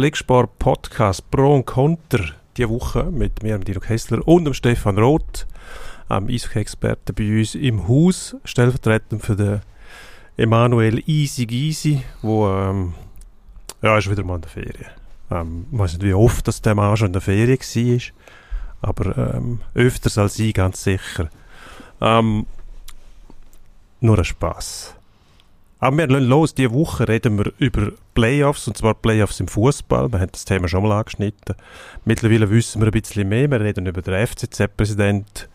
Blicksport Podcast Pro und Konter diese Woche mit mir, Dino Kessler und dem Stefan Roth, einem Eishockey-Experten bei uns im Haus, stellvertretend für den Emanuel Easy Gysi, wo ähm, ja, ist wieder mal in der Ferien. Ähm, ich weiß nicht, wie oft dass der Mann schon in der Ferien war, aber ähm, öfters als ich, ganz sicher. Ähm, nur ein Spaß. Aber wir lassen los, diese Woche reden wir über Playoffs, und zwar Playoffs im Fußball. Wir haben das Thema schon mal angeschnitten. Mittlerweile wissen wir ein bisschen mehr. Wir reden über den FCZ-Präsident,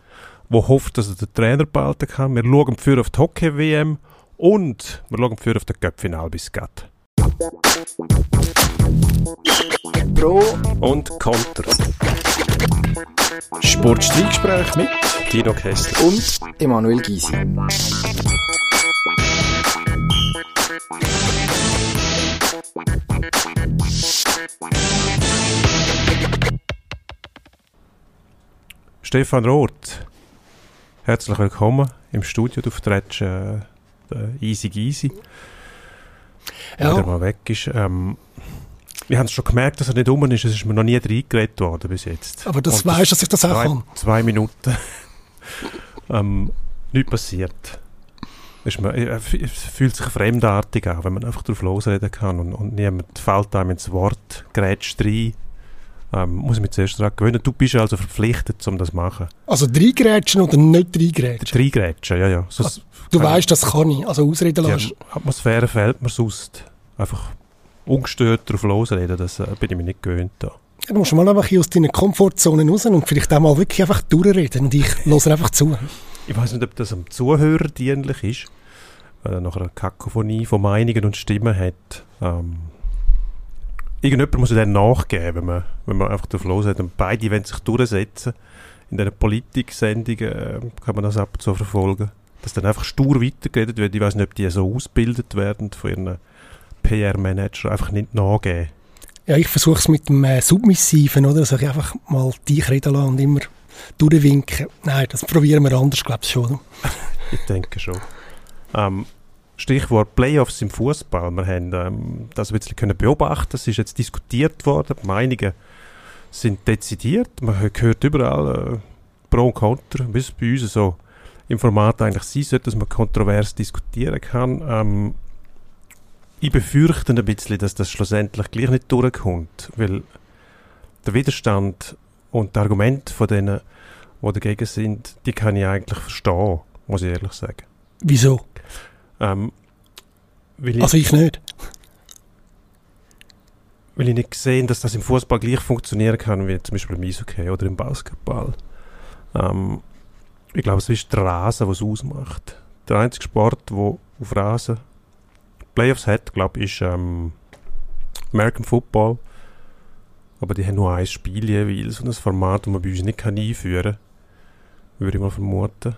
der hofft, dass er den Trainer behalten kann. Wir schauen für auf die Hockey-WM und wir schauen für auf den Cup-Final bis Gatt. Pro und Konter. Sportstreitgespräch mit Dino Kessler und Emanuel Gysi. Stefan Roth, herzlich willkommen im Studio. Du vertrittst äh, Easy Easy. Ja. Wenn er mal weg ist. Ähm, wir haben es schon gemerkt, dass er nicht um ist. Es ist mir noch nie reingeredet worden bis jetzt. Aber das weißt, dass ich das auch zwei, kann. Zwei Minuten. ähm, nichts passiert. Ist man, es fühlt sich fremdartig an, wenn man einfach drauf losreden kann und, und niemand fällt einem ins Wort, grätscht rein. Ähm, muss ich mich zuerst daran gewöhnen. Du bist also verpflichtet, um das zu machen. Also reingrätschen oder nicht reingrätschen? Reingrätschen, ja, ja. Also, du weißt, das kann ich, also ausreden lassen. Die Atmosphäre fehlt mir sonst. Einfach ungestört drauf losreden, das äh, bin ich mir nicht gewöhnt. Da. Ja, du musst mal einfach aus deiner Komfortzone raus und vielleicht auch mal wirklich einfach durchreden und ich höre einfach zu. Ich weiß nicht, ob das am Zuhörer dienlich ist, weil er noch eine Kakophonie von Meinungen und Stimmen hat. Ähm, irgendjemand muss dann nachgeben, wenn man, wenn man einfach drauf los hat. Und beide wollen sich durchsetzen. In diesen Politik-Sendungen äh, kann man das ab und zu verfolgen. Dass dann einfach stur weitergeredet wird. Ich weiß nicht, ob die so ausgebildet werden von ihren PR-Manager. Einfach nicht nachgeben. Ja, ich versuche es mit dem äh, Submissiven, oder? Also ich einfach mal dich reden lassen und immer durchwinken. Nein, das probieren wir anders, glaube ich schon. ich denke schon. Ähm, Stichwort Playoffs im Fußball. Wir haben ähm, das ein bisschen können beobachten. Es ist jetzt diskutiert worden. Die Meinungen sind dezidiert. Man hört überall äh, Pro und Contra, wie es bei uns so im Format eigentlich sein sollte, dass man kontrovers diskutieren kann. Ähm, ich befürchte ein bisschen, dass das schlussendlich gleich nicht durchkommt, weil der Widerstand und die Argumente von denen, die dagegen sind, die kann ich eigentlich verstehen, muss ich ehrlich sagen. Wieso? Ähm, ich, also ich nicht. Weil ich nicht gesehen, dass das im Fußball gleich funktionieren kann wie zum Beispiel im Eishockey oder im Basketball. Ähm, ich glaube, es ist der Rasen, was es ausmacht. Der einzige Sport, der auf Rasen Playoffs hat, glaube ich, ist ähm, American Football. Aber die haben nur ein Spiel jeweils und ein Format, das man bei uns nicht kann einführen kann. Würde ich mal vermuten.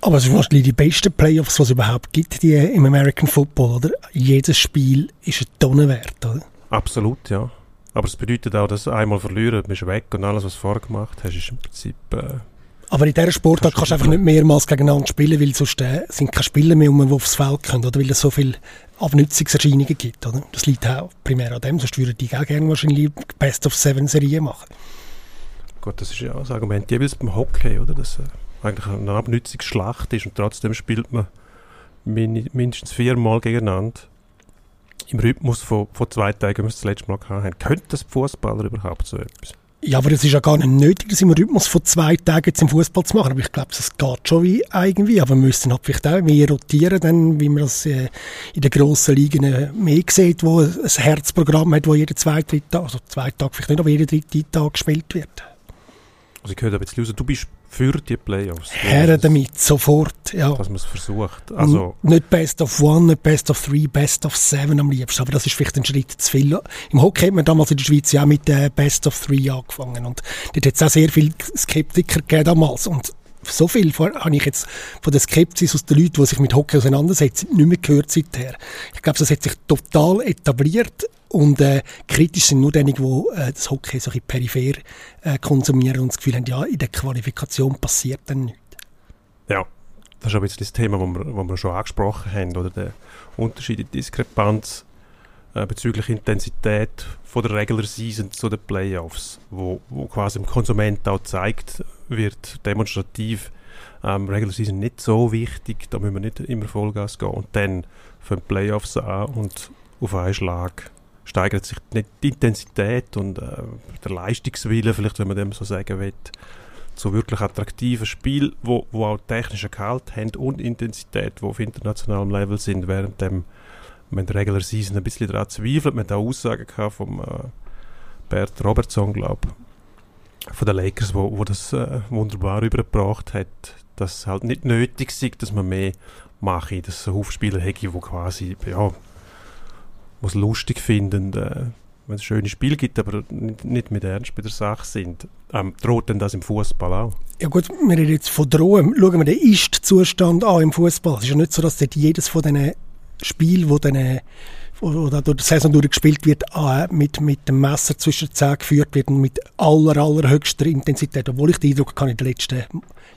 Aber es sind wahrscheinlich die besten Playoffs, die es überhaupt gibt die im American Football, oder? Jedes Spiel ist ein Tonne wert, oder? Absolut, ja. Aber es bedeutet auch, dass einmal verlieren, bist du weg und alles, was du vorher gemacht hast, ist im Prinzip... Äh, aber in dieser Sportart kannst du einfach nicht mehrmals gegeneinander spielen, weil sonst äh, sind keine Spieler mehr, die aufs Feld können, oder? Weil es so viele Abnützungserscheinungen gibt, oder? Das liegt auch primär an dem, sonst würden die auch gerne wahrscheinlich Best of Seven Serien machen. Gut, das ist ja das Argument jeweils beim Hockey, oder? Das, äh eigentlich eine Abnützungsschlacht ist und trotzdem spielt man min mindestens viermal gegeneinander. Im Rhythmus von, von zwei Tagen, wie wir es das letzte Mal hatten. Könnte das Fußballer überhaupt so etwas? Ja, aber es ist ja gar nicht nötig, das im Rhythmus von zwei Tagen zum Fußball zu machen. Aber ich glaube, es geht schon wie irgendwie. Aber wir müssen halt vielleicht auch mehr rotieren, dann, wie man das äh, in den grossen Ligen äh, mehr sieht, wo ein Herzprogramm hat, wo jeden zweiten, Tag, also zwei Tage vielleicht nicht, aber jeden dritten Tag gespielt wird. Also ich höre da bisschen raus, du bist für die Playoffs. Her damit, sofort, ja. Dass man es versucht. Also, nicht Best of One, nicht Best of Three, Best of Seven am liebsten, aber das ist vielleicht ein Schritt zu viel. Im Hockey hat man damals in der Schweiz ja auch mit äh, Best of Three angefangen und dort hat es auch sehr viele Skeptiker gegeben damals und so viel habe ich jetzt von der Skepsis aus den Leuten, die sich mit Hockey auseinandersetzen, nicht mehr gehört seither. Ich glaube, das hat sich total etabliert und äh, kritisch sind nur diejenigen, die äh, das Hockey so ein peripher äh, konsumieren und das Gefühl haben, ja, in der Qualifikation passiert dann nichts. Ja, das ist aber jetzt das Thema, das wir, wir schon angesprochen haben, oder der Unterschied, die Diskrepanz äh, bezüglich Intensität von der Regular Season zu den Playoffs, wo, wo quasi dem Konsument auch zeigt wird, demonstrativ, ähm, Regular Season nicht so wichtig, da müssen wir nicht immer Vollgas gehen und dann für die Playoffs an und auf einen Schlag steigert sich die Intensität und äh, der Leistungswille, vielleicht wenn man dem so sagen will, zu wirklich attraktiven Spiel, wo, wo auch technischen Gehalt haben und Intensität, wo auf internationalem Level sind, während dem man der Regular Season ein bisschen daran zweifelt. Man hat auch Aussagen gehabt vom äh, Bert Robertson, glaube von den Lakers, wo, wo das äh, wunderbar übergebracht hat, dass es halt nicht nötig ist, dass man mehr mache, dass es Hufspieler hätte, die quasi, ja, was lustig finden, äh, wenn es schöne Spiele gibt, aber nicht mit Ernst bei der Sache sind. Ähm, droht denn das im Fußball auch? Ja gut, wir reden jetzt von drohen. Schauen wir den Ist-Zustand an im Fußball. Es ist ja nicht so, dass dort jedes von diesen Spielen, wo dann da durch die Saison durchgespielt wird, äh, mit, mit dem Messer zwischen den Zähnen geführt wird und mit aller, allerhöchster Intensität. Obwohl ich den Eindruck habe, in den letzten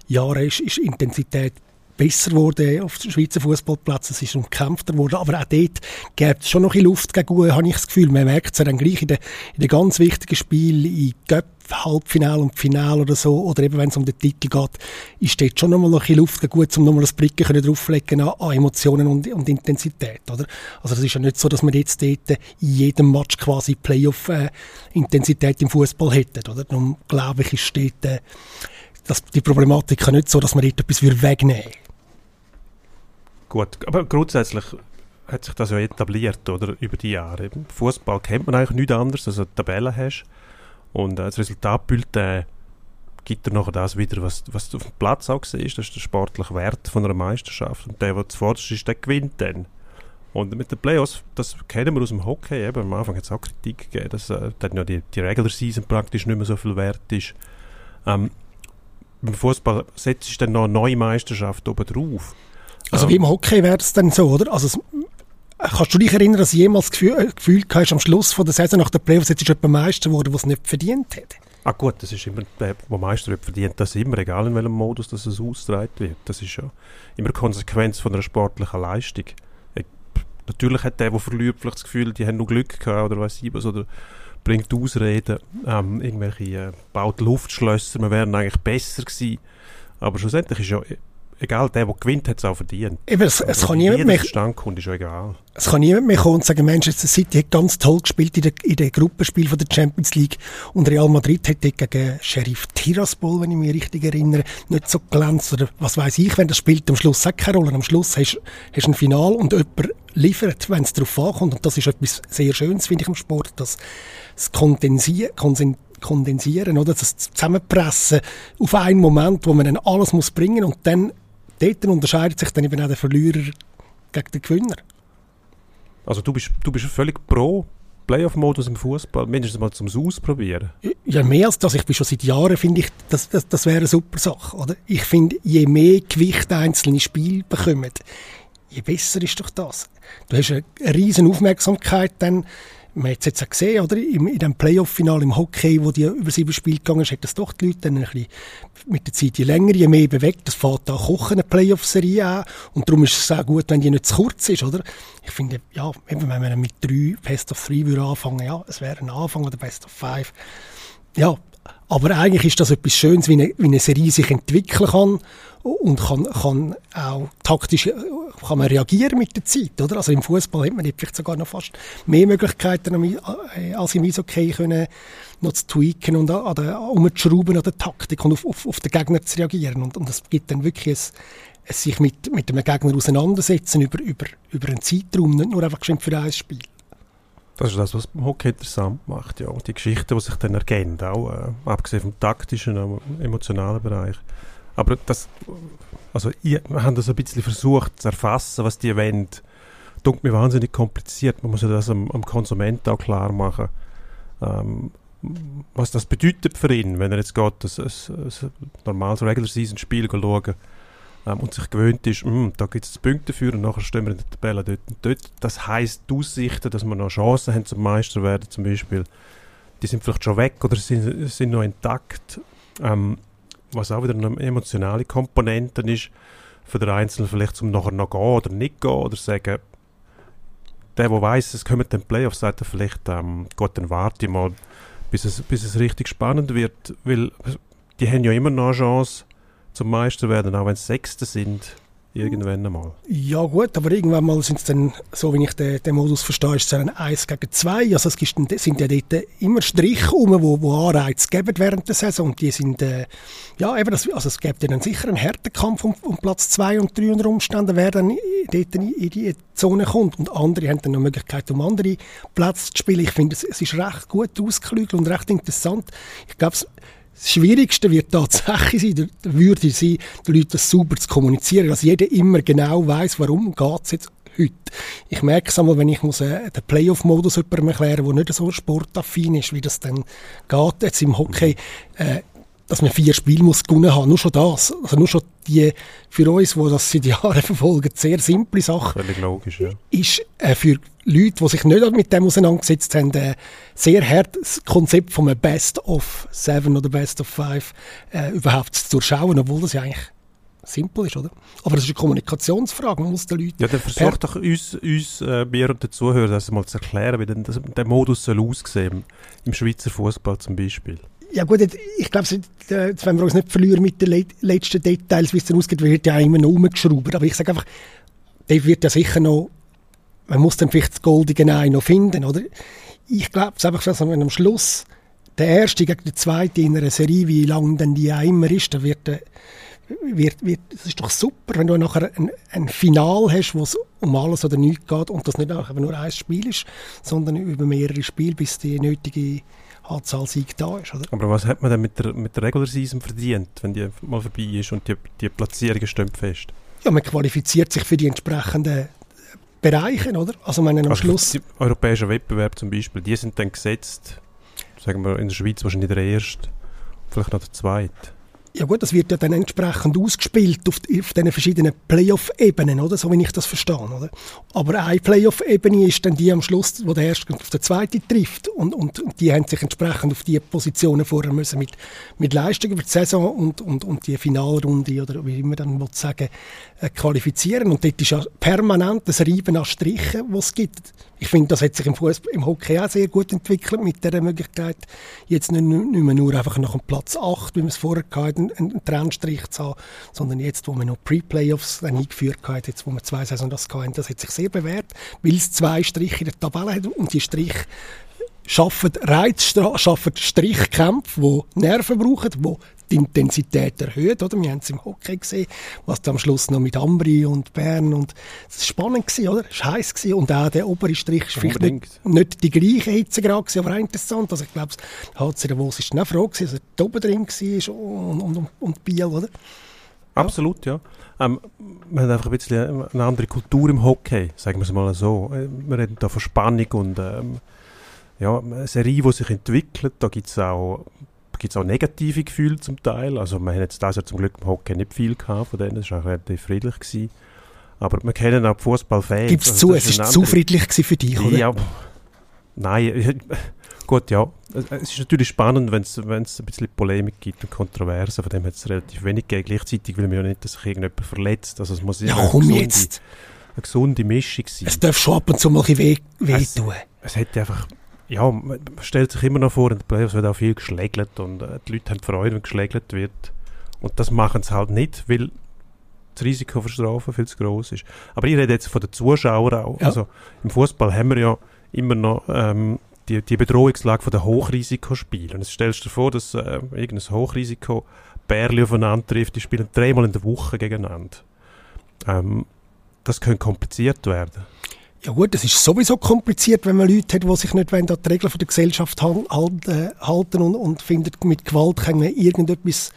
Jahren ist, ist Intensität besser geworden auf den Schweizer Fußballplätzen. Es ist umkämpfter geworden. Aber auch dort gibt es schon noch ein Luft gegen habe ich das Gefühl. Man merkt es ja dann gleich in den, in ganz wichtigen Spielen, in Göpp, Halbfinale und Finale oder so, oder eben wenn es um den Titel geht, ist dort schon nochmal noch ein bisschen Luft gut, um nochmal das Blicken drauflegen an, an Emotionen und, und, Intensität, oder? Also es ist ja nicht so, dass wir jetzt dort in jedem Match quasi Playoff-Intensität äh, im Fußball hätten, oder? Darum glaube ich, ist dort äh, dass die Problematik nicht so, dass man dort etwas wegnehmen würde. Gut, aber grundsätzlich hat sich das ja etabliert, oder, über die Jahre. Fußball kennt man eigentlich nichts anderes, als eine Tabelle hast und äh, das Resultatbulletin gibt dir nachher das wieder, was, was du auf dem Platz auch siehst, das ist der sportliche Wert von einer Meisterschaft und der, der zuvorderst ist, der gewinnt dann. Und mit den Playoffs, das kennen wir aus dem Hockey, eben, am Anfang hat es auch Kritik gegeben, dass äh, dann ja die, die Regular Season praktisch nicht mehr so viel wert ist. Ähm, beim Fußball setzt sich dann noch eine neue Meisterschaft oben drauf. Also wie im Hockey wäre es dann so, oder? Also es, kannst du dich erinnern, dass du jemals Gefühl, äh, Gefühl hast, am Schluss von der Saison nach der Playoffs jetzt ist jemand Meister geworden, der es nicht verdient hat? Ah gut, das ist immer, der, der Meister verdient das immer, egal in welchem Modus das es ausgetragen wird. Das ist ja immer Konsequenz von einer sportlichen Leistung. Ich, natürlich hat der, der verliert, vielleicht das Gefühl, die haben nur Glück gehabt oder weiß ich was, oder bringt Ausreden, ähm, irgendwelche äh, baut Luftschlösser, wir wären eigentlich besser gewesen. Aber schlussendlich ist ja egal, der, der gewinnt, hat es auch verdient. Eben, es, es kann niemand mehr... kommt, ist egal. Es kann niemand mehr kommen und sagen, Manchester City hat ganz toll gespielt in den in der Gruppenspiel von der Champions League und Real Madrid hat dort gegen Sheriff Tiraspol, wenn ich mich richtig erinnere, nicht so glänzt oder was weiß ich, wenn das spielt am Schluss auch keine Rolle. Am Schluss hast du ein Final und jemand liefert, wenn es darauf ankommt und das ist etwas sehr Schönes, finde ich, im Sport, dass das Kondensieren, kondensieren, oder? Das Zusammenpressen auf einen Moment, wo man dann alles muss bringen und dann dort unterscheidet sich dann eben auch der Verlierer gegen den Gewinner. Also du bist, du bist völlig pro Playoff-Modus im Fußball, mindestens mal zum Ausprobieren. Ja, mehr als das. Ich bin schon seit Jahren, finde ich, das, das, das wäre eine super Sache. Oder? Ich finde, je mehr Gewicht einzelne Spiele bekommen, je besser ist doch das. Du hast eine, riesen Aufmerksamkeit dann man hat es jetzt auch gesehen, oder? In, in dem Playoff-Final im Hockey, wo die über sieben Spiele gegangen ist, hat das doch die Leute dann ein bisschen mit der Zeit je länger, je mehr bewegt. Das fährt da kochen, eine Playoff-Serie an. Und darum ist es auch gut, wenn die nicht zu kurz ist, oder? Ich finde, ja, wenn man mit drei Best of Three würde anfangen, ja, es wäre ein Anfang oder Best of Five. Ja, aber eigentlich ist das etwas Schönes, wie eine, wie eine Serie sich entwickeln kann und kann, kann auch taktisch kann man reagieren mit der Zeit, oder? Also im Fußball hat man vielleicht sogar noch fast mehr Möglichkeiten äh, als im Eishockey können noch zu tweaken und an der, umzuschrauben an der Taktik und auf, auf, auf den Gegner zu reagieren und, und das gibt dann wirklich ein, ein sich mit, mit einem Gegner auseinandersetzen über, über, über einen Zeitraum, nicht nur einfach für ein Spiel. Das ist das, was Hockey interessant macht, ja. Die Geschichten, die sich dann ergeben, auch äh, abgesehen vom taktischen, auch emotionalen Bereich. Aber das, also wir haben das ein bisschen versucht zu erfassen, was die wollen. Tut mir wahnsinnig kompliziert. Man muss ja das am, am Konsument auch klar machen. Ähm, was das bedeutet für ihn, wenn er jetzt geht, ein, ein, ein normales Regular-Season-Spiel schauen ähm, und sich gewöhnt ist, hm, da gibt es Punkte für und nachher stehen wir in der Tabelle dort und dort. Das heisst, die Aussichten, dass wir noch Chancen haben zum Meister werden zum Beispiel, die sind vielleicht schon weg oder sind, sind noch intakt. Ähm, was auch wieder eine emotionale Komponente ist, für den Einzelnen vielleicht zum nachher noch gehen oder nicht gehen oder sagen, der, der weiss, es kommen dann Playoffs, sagt er vielleicht, ähm, Gott, dann warte mal, bis es, bis es richtig spannend wird, weil die haben ja immer noch eine Chance zum Meister werden, auch wenn es Sechste sind irgendwann einmal. Ja gut, aber irgendwann mal sind es dann, so wie ich den, den Modus verstehe, ist es dann 1 gegen 2. Also es gibt, sind ja dort immer Striche rum, wo, wo Anreize geben während der Saison. Und die sind, äh, ja eben, das, also es gibt dann sicher einen Härtekampf um, um Platz 2 und 3 unter Umständen, wer dann dort in, in die Zone kommt. Und andere haben dann noch Möglichkeit, um andere Plätze zu spielen. Ich finde, es, es ist recht gut ausgeklügelt und recht interessant. Ich glaube, das Schwierigste wird tatsächlich sein, würde sein, den Leuten das sauber zu kommunizieren, dass jeder immer genau weiß, warum es jetzt heute. Ich merke es einmal, wenn ich muss, äh, den Playoff-Modus jemandem erklären muss, der nicht so sportaffin ist, wie das dann geht jetzt im Hockey. Äh, dass man vier Spiele muss gewonnen haben. Nur schon das. Also nur schon die, für uns, die das seit Jahren verfolgen, sehr simple Sache. Völlig logisch, ja. Ist äh, für Leute, die sich nicht mit dem auseinandergesetzt haben, äh, sehr hart das Konzept von einem Best of Seven oder Best of Five äh, überhaupt zu durchschauen, obwohl das ja eigentlich simpel ist, oder? Aber das ist eine Kommunikationsfrage, man muss den Leuten... Ja, dann versuch doch uns, uns äh, mir und den Zuhörern das mal zu erklären, wie denn das, der Modus soll aussehen im Schweizer Fußball zum Beispiel. Ja gut, ich glaube, jetzt wenn wir uns nicht verlieren mit den letzten Details, wie es dann ausgeht, wird ja immer noch umgeschraubt. Aber ich sage einfach, der wird ja sicher noch, man muss dann vielleicht das goldige Ei noch finden, oder? Ich glaube es einfach, dass wenn am Schluss der Erste gegen den Zweiten in einer Serie, wie lang denn die auch immer ist, dann wird, wird, wird, das ist doch super, wenn du nachher ein, ein Final hast, wo es um alles oder nichts geht und das nicht einfach nur ein Spiel ist, sondern über mehrere Spiele, bis die nötige Anzahl Sieg da ist. Oder? Aber was hat man denn mit der, mit der Regular Season verdient, wenn die mal vorbei ist und die, die Platzierungen stehen fest? Ja, man qualifiziert sich für die entsprechenden Bereiche, oder? Also man am also Schluss... Die europäischen Wettbewerb zum Beispiel, die sind dann gesetzt, sagen wir in der Schweiz wahrscheinlich der erste, vielleicht noch der zweite. Ja gut, das wird ja dann entsprechend ausgespielt auf, auf diesen verschiedenen Playoff-Ebenen, oder? So wie ich das verstehe, oder? Aber eine Playoff-Ebene ist dann die am Schluss, wo der erste auf der zweite trifft. Und, und, und die haben sich entsprechend auf die Positionen vorher müssen mit, mit Leistung über die Saison und, und, und die Finalrunde, oder wie immer dann sagen, äh, qualifizieren. Und dort ist ja permanent das Reiben an Strichen, was es gibt. Ich finde, das hat sich im, Fußball, im Hockey auch sehr gut entwickelt mit der Möglichkeit, jetzt nicht, nicht mehr nur einfach nach dem Platz 8, wie wir es vorher hatten, einen, Trennstrich zu haben, sondern jetzt, wo wir noch Pre-Playoffs eingeführt haben, jetzt, wo wir zwei Saisons das hatten, das hat sich sehr bewährt, weil es zwei Striche in der Tabelle hat und die Striche schaffen Reiz, schaffen Strichkämpfe, die Nerven brauchen, die die Intensität erhöht. Oder? Wir haben es im Hockey gesehen, was da am Schluss noch mit Ambri und Bern und es war spannend gewesen, oder? Es war heiß gewesen und auch der obere Strich ist vielleicht nicht, nicht, die gleiche Hitzegrad gewesen, aber auch interessant. Also ich glaube, HC Davos ist dann auch froh gewesen, dass er da oben drin war und, und, und, und Biel, oder? Absolut, ja. Ähm, wir haben einfach ein bisschen eine andere Kultur im Hockey, sagen wir es mal so. Äh, wir reden da von Spannung und ähm, ja, eine Serie, die sich entwickelt. Da gibt es auch gibt es auch negative Gefühle zum Teil. Also wir haben jetzt das ja zum Glück im Hockey nicht viel gehabt von denen, es war auch relativ friedlich. Gewesen. Aber wir kennen auch Fußballfans. Gibt es also, zu, es war zu friedlich für dich, oder? Ja, nein, gut, ja. Es ist natürlich spannend, wenn es ein bisschen Polemik gibt und Kontroversen, von dem hat es relativ wenig gegeben. Gleichzeitig will man ja nicht, dass sich irgendjemand verletzt. Also es muss ja, komm gesunde, jetzt. eine gesunde Mischung sein. Es darf schon ab und zu mal ein weh, weh tun. Es, es hätte einfach ja, man stellt sich immer noch vor, in den Playoffs wird auch viel geschlägelt und äh, die Leute haben Freude, wenn geschlägelt wird. Und das machen sie halt nicht, weil das Risiko für Strafen viel zu groß ist. Aber ich rede jetzt von den Zuschauern auch. Ja. Also im Fußball haben wir ja immer noch ähm, die, die Bedrohungslage von den Hochrisikospielen. Und jetzt stellst du dir vor, dass äh, irgendein Hochrisiko Bärli aufeinander trifft, die spielen dreimal in der Woche gegeneinander. Ähm, das könnte kompliziert werden. Ja gut, es ist sowieso kompliziert, wenn man Leute hat, die sich nicht an die Regeln der Gesellschaft halten, halten und, und findet, mit Gewalt kann man irgendetwas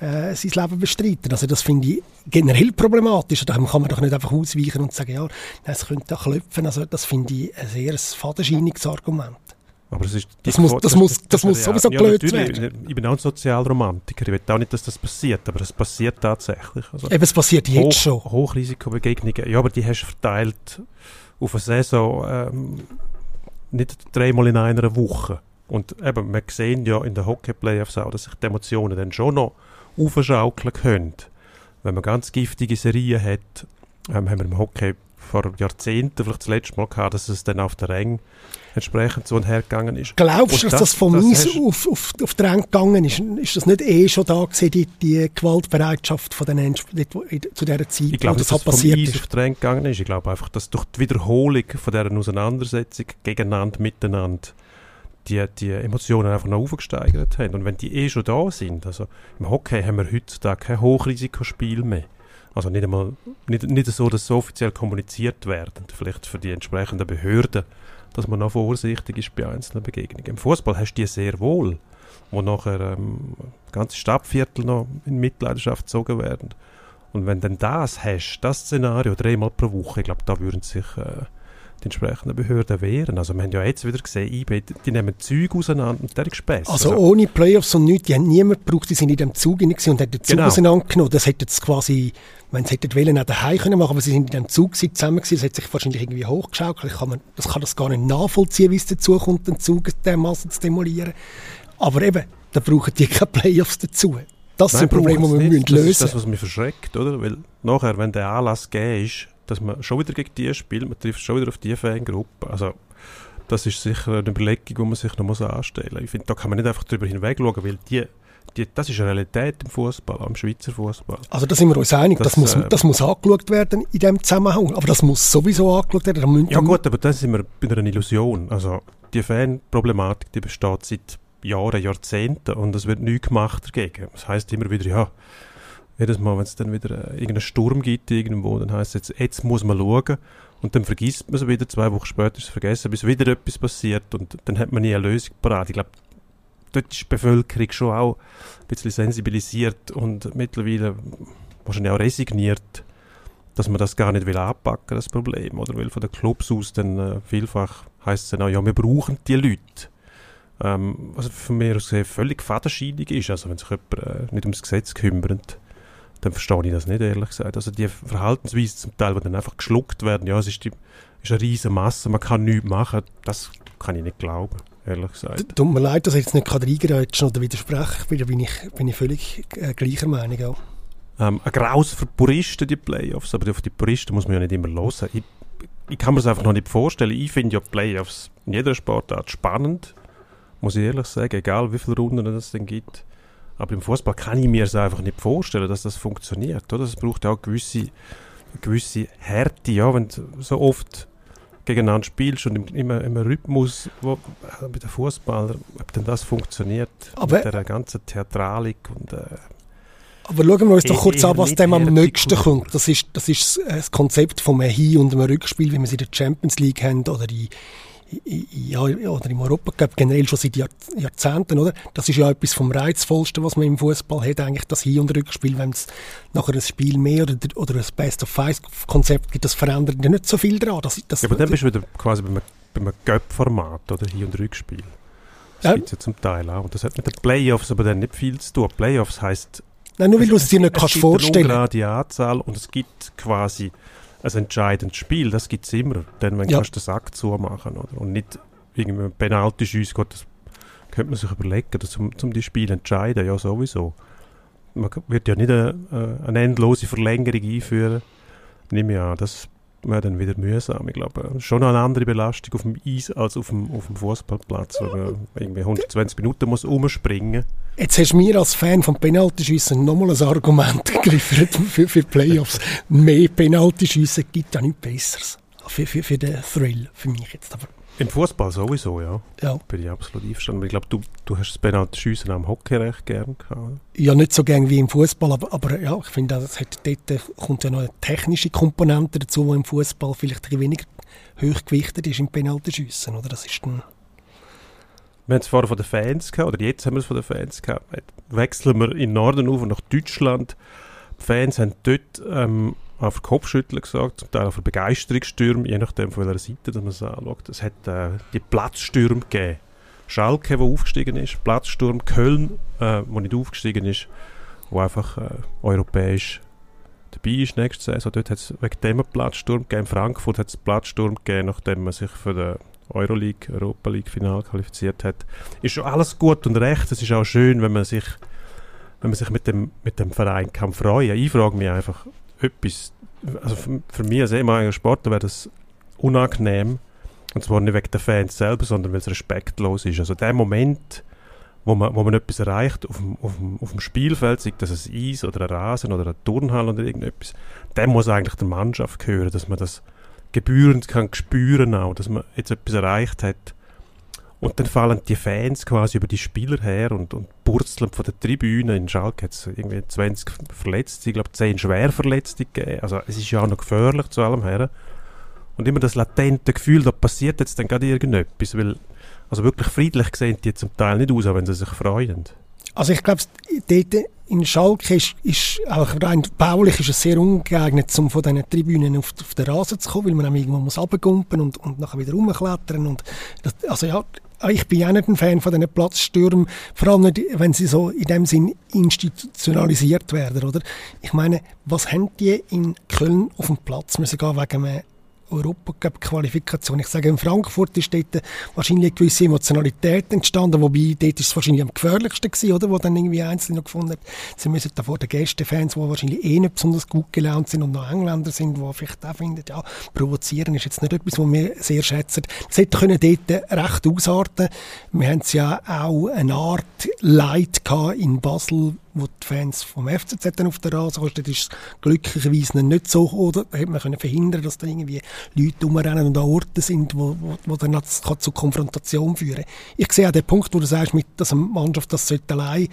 äh, sein Leben bestreiten. Also das finde ich generell problematisch. Da kann man doch nicht einfach ausweichen und sagen, ja, es könnte da klopfen. Also das finde ich ein sehr fadenscheiniges Argument. Aber das, ist das muss, das, das, muss, das, das muss sowieso ja, gelöst werden. Ich bin auch ein Sozialromantiker. Ich will auch nicht, dass das passiert, aber es passiert tatsächlich. Also Eben, es passiert jetzt hoch, schon. Hochrisikobegegnungen, ja, aber die hast du verteilt auf eine Saison ähm, nicht dreimal in einer Woche. Und eben, wir sehen ja in den Hockey-Playoffs auch, dass sich die Emotionen dann schon noch aufschaukeln können. Wenn man ganz giftige Serien hat, ähm, haben wir im Hockey vor Jahrzehnten vielleicht das letzte Mal gehabt, dass es dann auf der Ränge entsprechend so hergegangen ist. Glaubst du, dass das, das vom Eis auf, auf, auf den Ränge gegangen ist? Ist das nicht eh schon da gewesen, die, die Gewaltbereitschaft von den zu dieser Zeit, ich glaube, dass das, das vom Eis auf den Ränge gegangen ist. Ich glaube einfach, dass durch die Wiederholung von dieser Auseinandersetzung gegeneinander, miteinander, die, die Emotionen einfach noch aufgesteigert haben. Und wenn die eh schon da sind, also im Hockey haben wir heutzutage kein Hochrisikospiel mehr. Also nicht einmal, nicht, nicht so, dass so offiziell kommuniziert werden, vielleicht für die entsprechenden Behörden, dass man noch vorsichtig ist bei einzelnen Begegnungen. Im Fußball hast du die sehr wohl, wo nachher ähm, ganze Stadtviertel noch in Mitleidenschaft gezogen werden. Und wenn dann das hast, das Szenario dreimal pro Woche, ich glaube, da würden sich äh, die entsprechenden Behörden wehren. Also wir haben ja jetzt wieder gesehen, IB, die, nehmen Züge auseinander und der ist Also, also ohne Playoffs und nichts, die haben niemand gebraucht, die sind in dem Zug und haben den Zug genau. auseinandergenommen. Das hätte jetzt quasi, wenn sie hätten wollen, auch daheim können machen, aber sie sind in dem Zug zusammen gewesen, das hat sich wahrscheinlich irgendwie hochgeschaukelt. Ich kann, man, das kann das gar nicht nachvollziehen, wie es dazu kommt, den Zug dermaßen zu demolieren. Aber eben, da brauchen die keine Playoffs dazu. Das Nein, sind Probleme, die wir müssen lösen müssen. Das ist das, was mich verschreckt, oder? Weil nachher, wenn der Anlass gegeben ist, dass man schon wieder gegen die spielt, man trifft schon wieder auf die Fangruppe. Also, das ist sicher eine Überlegung, die man sich noch muss anstellen muss. Ich finde, da kann man nicht einfach drüber hinweg schauen, weil die, die, das ist eine Realität im Fußball, im Schweizer Fußball. Also da sind wir uns einig, das, das, muss, äh, das muss angeschaut werden in diesem Zusammenhang, aber das muss sowieso angeschaut werden. Ja gut, aber da sind wir bei einer Illusion. Also die Fanproblematik, die besteht seit Jahren, Jahrzehnten und es wird nichts gemacht dagegen. Das heißt immer wieder, ja, jedes Mal, wenn es dann wieder äh, irgendeinen Sturm gibt irgendwo, dann heißt es jetzt, jetzt muss man schauen. Und dann vergisst man es wieder, zwei Wochen später ist es vergessen, bis wieder etwas passiert und dann hat man nie eine Lösung parat. Ich glaube, dort ist die Bevölkerung schon auch ein bisschen sensibilisiert und mittlerweile wahrscheinlich auch resigniert, dass man das gar nicht will anpacken, das Problem. Oder weil von den Clubs aus dann äh, vielfach heißt es dann auch, ja, wir brauchen die Leute. Ähm, was von mir aus völlig fadenscheinig ist, also wenn sich jemand äh, nicht ums Gesetz kümmert dann verstehe ich das nicht, ehrlich gesagt. Also die Verhaltensweise zum Teil, die dann einfach geschluckt werden, ja, es ist, die, ist eine riesige Masse, man kann nichts machen, das kann ich nicht glauben, ehrlich gesagt. Tut mir leid, dass ich jetzt nicht reingerätschen oder widerspreche, bin ich, bin ich völlig äh, gleicher Meinung auch. Ähm, ein Graus für Puristen, die Playoffs, aber auf die Puristen muss man ja nicht immer hören. Ich, ich kann mir das einfach noch nicht vorstellen. Ich finde ja Playoffs in jeder Sportart spannend, muss ich ehrlich sagen, egal wie viele Runden es denn gibt. Aber im Fußball kann ich mir es einfach nicht vorstellen, dass das funktioniert. Oder? Es braucht auch gewisse, gewisse Härte, ja, wenn du so oft gegeneinander spielst und immer im, Rhythmus wo, äh, bei den Fußballern, ob denn das funktioniert aber, mit der ganzen Theatralik und äh, aber schauen wir uns doch kurz an, was dem am nächsten kommt. Das ist, das ist das Konzept vom Hin- und einem Rückspiel, wie wir es in der Champions League haben oder die ja, oder im Europacup generell schon seit Jahr, Jahrzehnten, oder? Das ist ja etwas vom Reizvollsten, was man im Fußball hat, eigentlich das Hin- und Rückspiel, wenn es nachher ein Spiel mehr oder, oder ein Best-of-Five-Konzept gibt, das verändert ja nicht so viel daran. Das, das, ja, aber dann bist du wieder quasi beim, beim Cup-Format, oder Hin- und Rückspiel. Das ja. gibt es ja zum Teil auch. Und das hat mit den Playoffs aber dann nicht viel zu tun. Playoffs heisst... Nein, nur weil du es dir nicht kannst vorstellen. Es gibt eine Anzahl und es gibt quasi ein entscheidendes Spiel, das gibt es immer, dann, wenn ja. kannst du den Sack zumachen. Oder? Und nicht irgendwie ein Penalty-Schuss, das könnte man sich überlegen, dass um, um die Spiele entscheiden, ja sowieso. Man wird ja nicht eine, eine endlose Verlängerung einführen, nehme ich an, das wäre dann wieder mühsam. Ich glaube, schon eine andere Belastung auf dem Eis als auf dem, auf dem Fußballplatz, wo man irgendwie 120 Minuten muss umspringen Jetzt hast du mir als Fan von Penaltyschüssen nochmal ein Argument geliefert für, für Playoffs. Mehr Penaltyschüsse gibt ja nichts Besseres. Für, für, für den Thrill, für mich jetzt. Aber im Fußball sowieso, ja. ja. Bin ich absolut einverstanden. Ich glaube, du, du hast das Penalty-Schiessen am Hockey recht gern gehabt. Ja, nicht so gern wie im Fußball, aber, aber ja, ich finde, das hat, dort kommt ja noch eine technische Komponente dazu, die im Fußball vielleicht ein weniger hochgewichtet ist im Penalty-Schiessen, oder? Das ist dann wir haben es vorher von den Fans gehabt, oder jetzt haben wir es von den Fans gehabt. Wechseln wir in den Norden auf nach Deutschland. Die Fans haben dort ähm, auf Kopfschütteln gesagt, zum Teil auf Begeisterungsstürme, je nachdem von welcher Seite man es anschaut. Es hat äh, die Platzstürme gegeben. Schalke, der aufgestiegen ist, Platzsturm Köln, äh, nicht aufgestiegen ist, wo einfach äh, europäisch dabei ist nächste Saison. Dort hat es wegen dem Platzsturm gegeben. Frankfurt hat es Platzsturm gegeben, nachdem man sich für den Euroleague, Europa League Final qualifiziert hat. Ist schon alles gut und recht. Es ist auch schön, wenn man sich, wenn man sich mit dem, mit dem Verein kann freuen. Ich frage mich einfach, etwas also für, für mich als ehemaliger Sportler wäre das unangenehm. Und zwar nicht wegen der Fans selber, sondern weil es respektlos ist. Also der Moment, wo man, wo man etwas erreicht auf dem, auf, dem, auf dem Spielfeld, sei das ein Eis oder ein Rasen oder eine Turnhalle oder irgendetwas, der muss eigentlich der Mannschaft gehören, dass man das gebührend kann spüren auch, dass man jetzt etwas erreicht hat. Und dann fallen die Fans quasi über die Spieler her und, und purzeln von der Tribüne. In Schalke hat es irgendwie 20 Verletzte, ich glaube 10 Schwerverletzte gegeben. Also es ist ja auch noch gefährlich zu allem her. Und immer das latente Gefühl, da passiert jetzt dann gerade irgendetwas, weil also wirklich friedlich sehen die zum Teil nicht aus, auch wenn sie sich freuen. Also ich glaube, dort in Schalke ist, ist auch rein baulich ist es sehr ungeeignet, um von diesen Tribünen auf, auf den Rasen zu kommen, weil man irgendwo muss runtergumpen und, und nachher wieder rumklettern. Und das, also ja, ich bin auch nicht ein Fan von diesen Platzstürmen, vor allem nicht, wenn sie so in dem Sinn institutionalisiert werden, oder? Ich meine, was haben die in Köln auf dem Platz müssen gehen wegen einem Europacup-Qualifikation. Ich sage, in Frankfurt ist dort wahrscheinlich eine gewisse Emotionalität entstanden, wobei dort ist es wahrscheinlich am gefährlichsten gewesen, oder? Wo dann irgendwie Einzelne noch gefunden haben, sie müssen davor den Gästefans, die wahrscheinlich eh nicht besonders gut gelaunt sind und noch Engländer sind, die vielleicht auch finden, ja, provozieren ist jetzt nicht etwas, was wir sehr schätzen. Das hätte können dort recht ausarten. Wir haben es ja auch eine Art Leid in Basel, wo die Fans vom FCZ dann auf der Rasen kommen, ist es glücklicherweise nicht so oder da hätte man können verhindern, dass da irgendwie Leute rumrennen und an Orten sind, wo, wo, wo dann das kann zu Konfrontation führen. Ich sehe auch den Punkt, wo du sagst, mit, dass eine Mannschaft das allein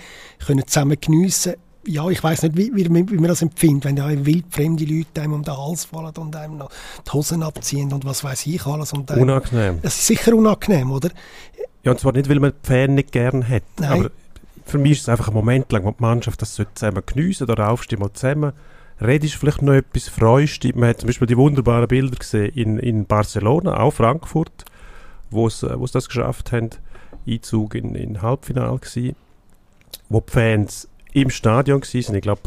können zusammen geniessen ja, ich weiß nicht, wie, wie, wie, man das empfindet, wenn da wildfremde Leute einem um den Hals fallen und einem noch die Hosen abziehen und was weiß ich alles. Und unangenehm. Es ist sicher unangenehm, oder? Ja, und zwar nicht, weil man die Fan nicht gerne hat, Nein. aber für mich ist es einfach ein Moment lang, wo die Mannschaft das zusammen geniessen, da raufst du mal zusammen, redest vielleicht noch etwas, freust dich. Man hat zum Beispiel die wunderbaren Bilder gesehen in, in Barcelona, auch Frankfurt, wo sie das geschafft haben, Einzug in, in Halbfinale gewesen, wo die Fans im Stadion waren. Ich glaube,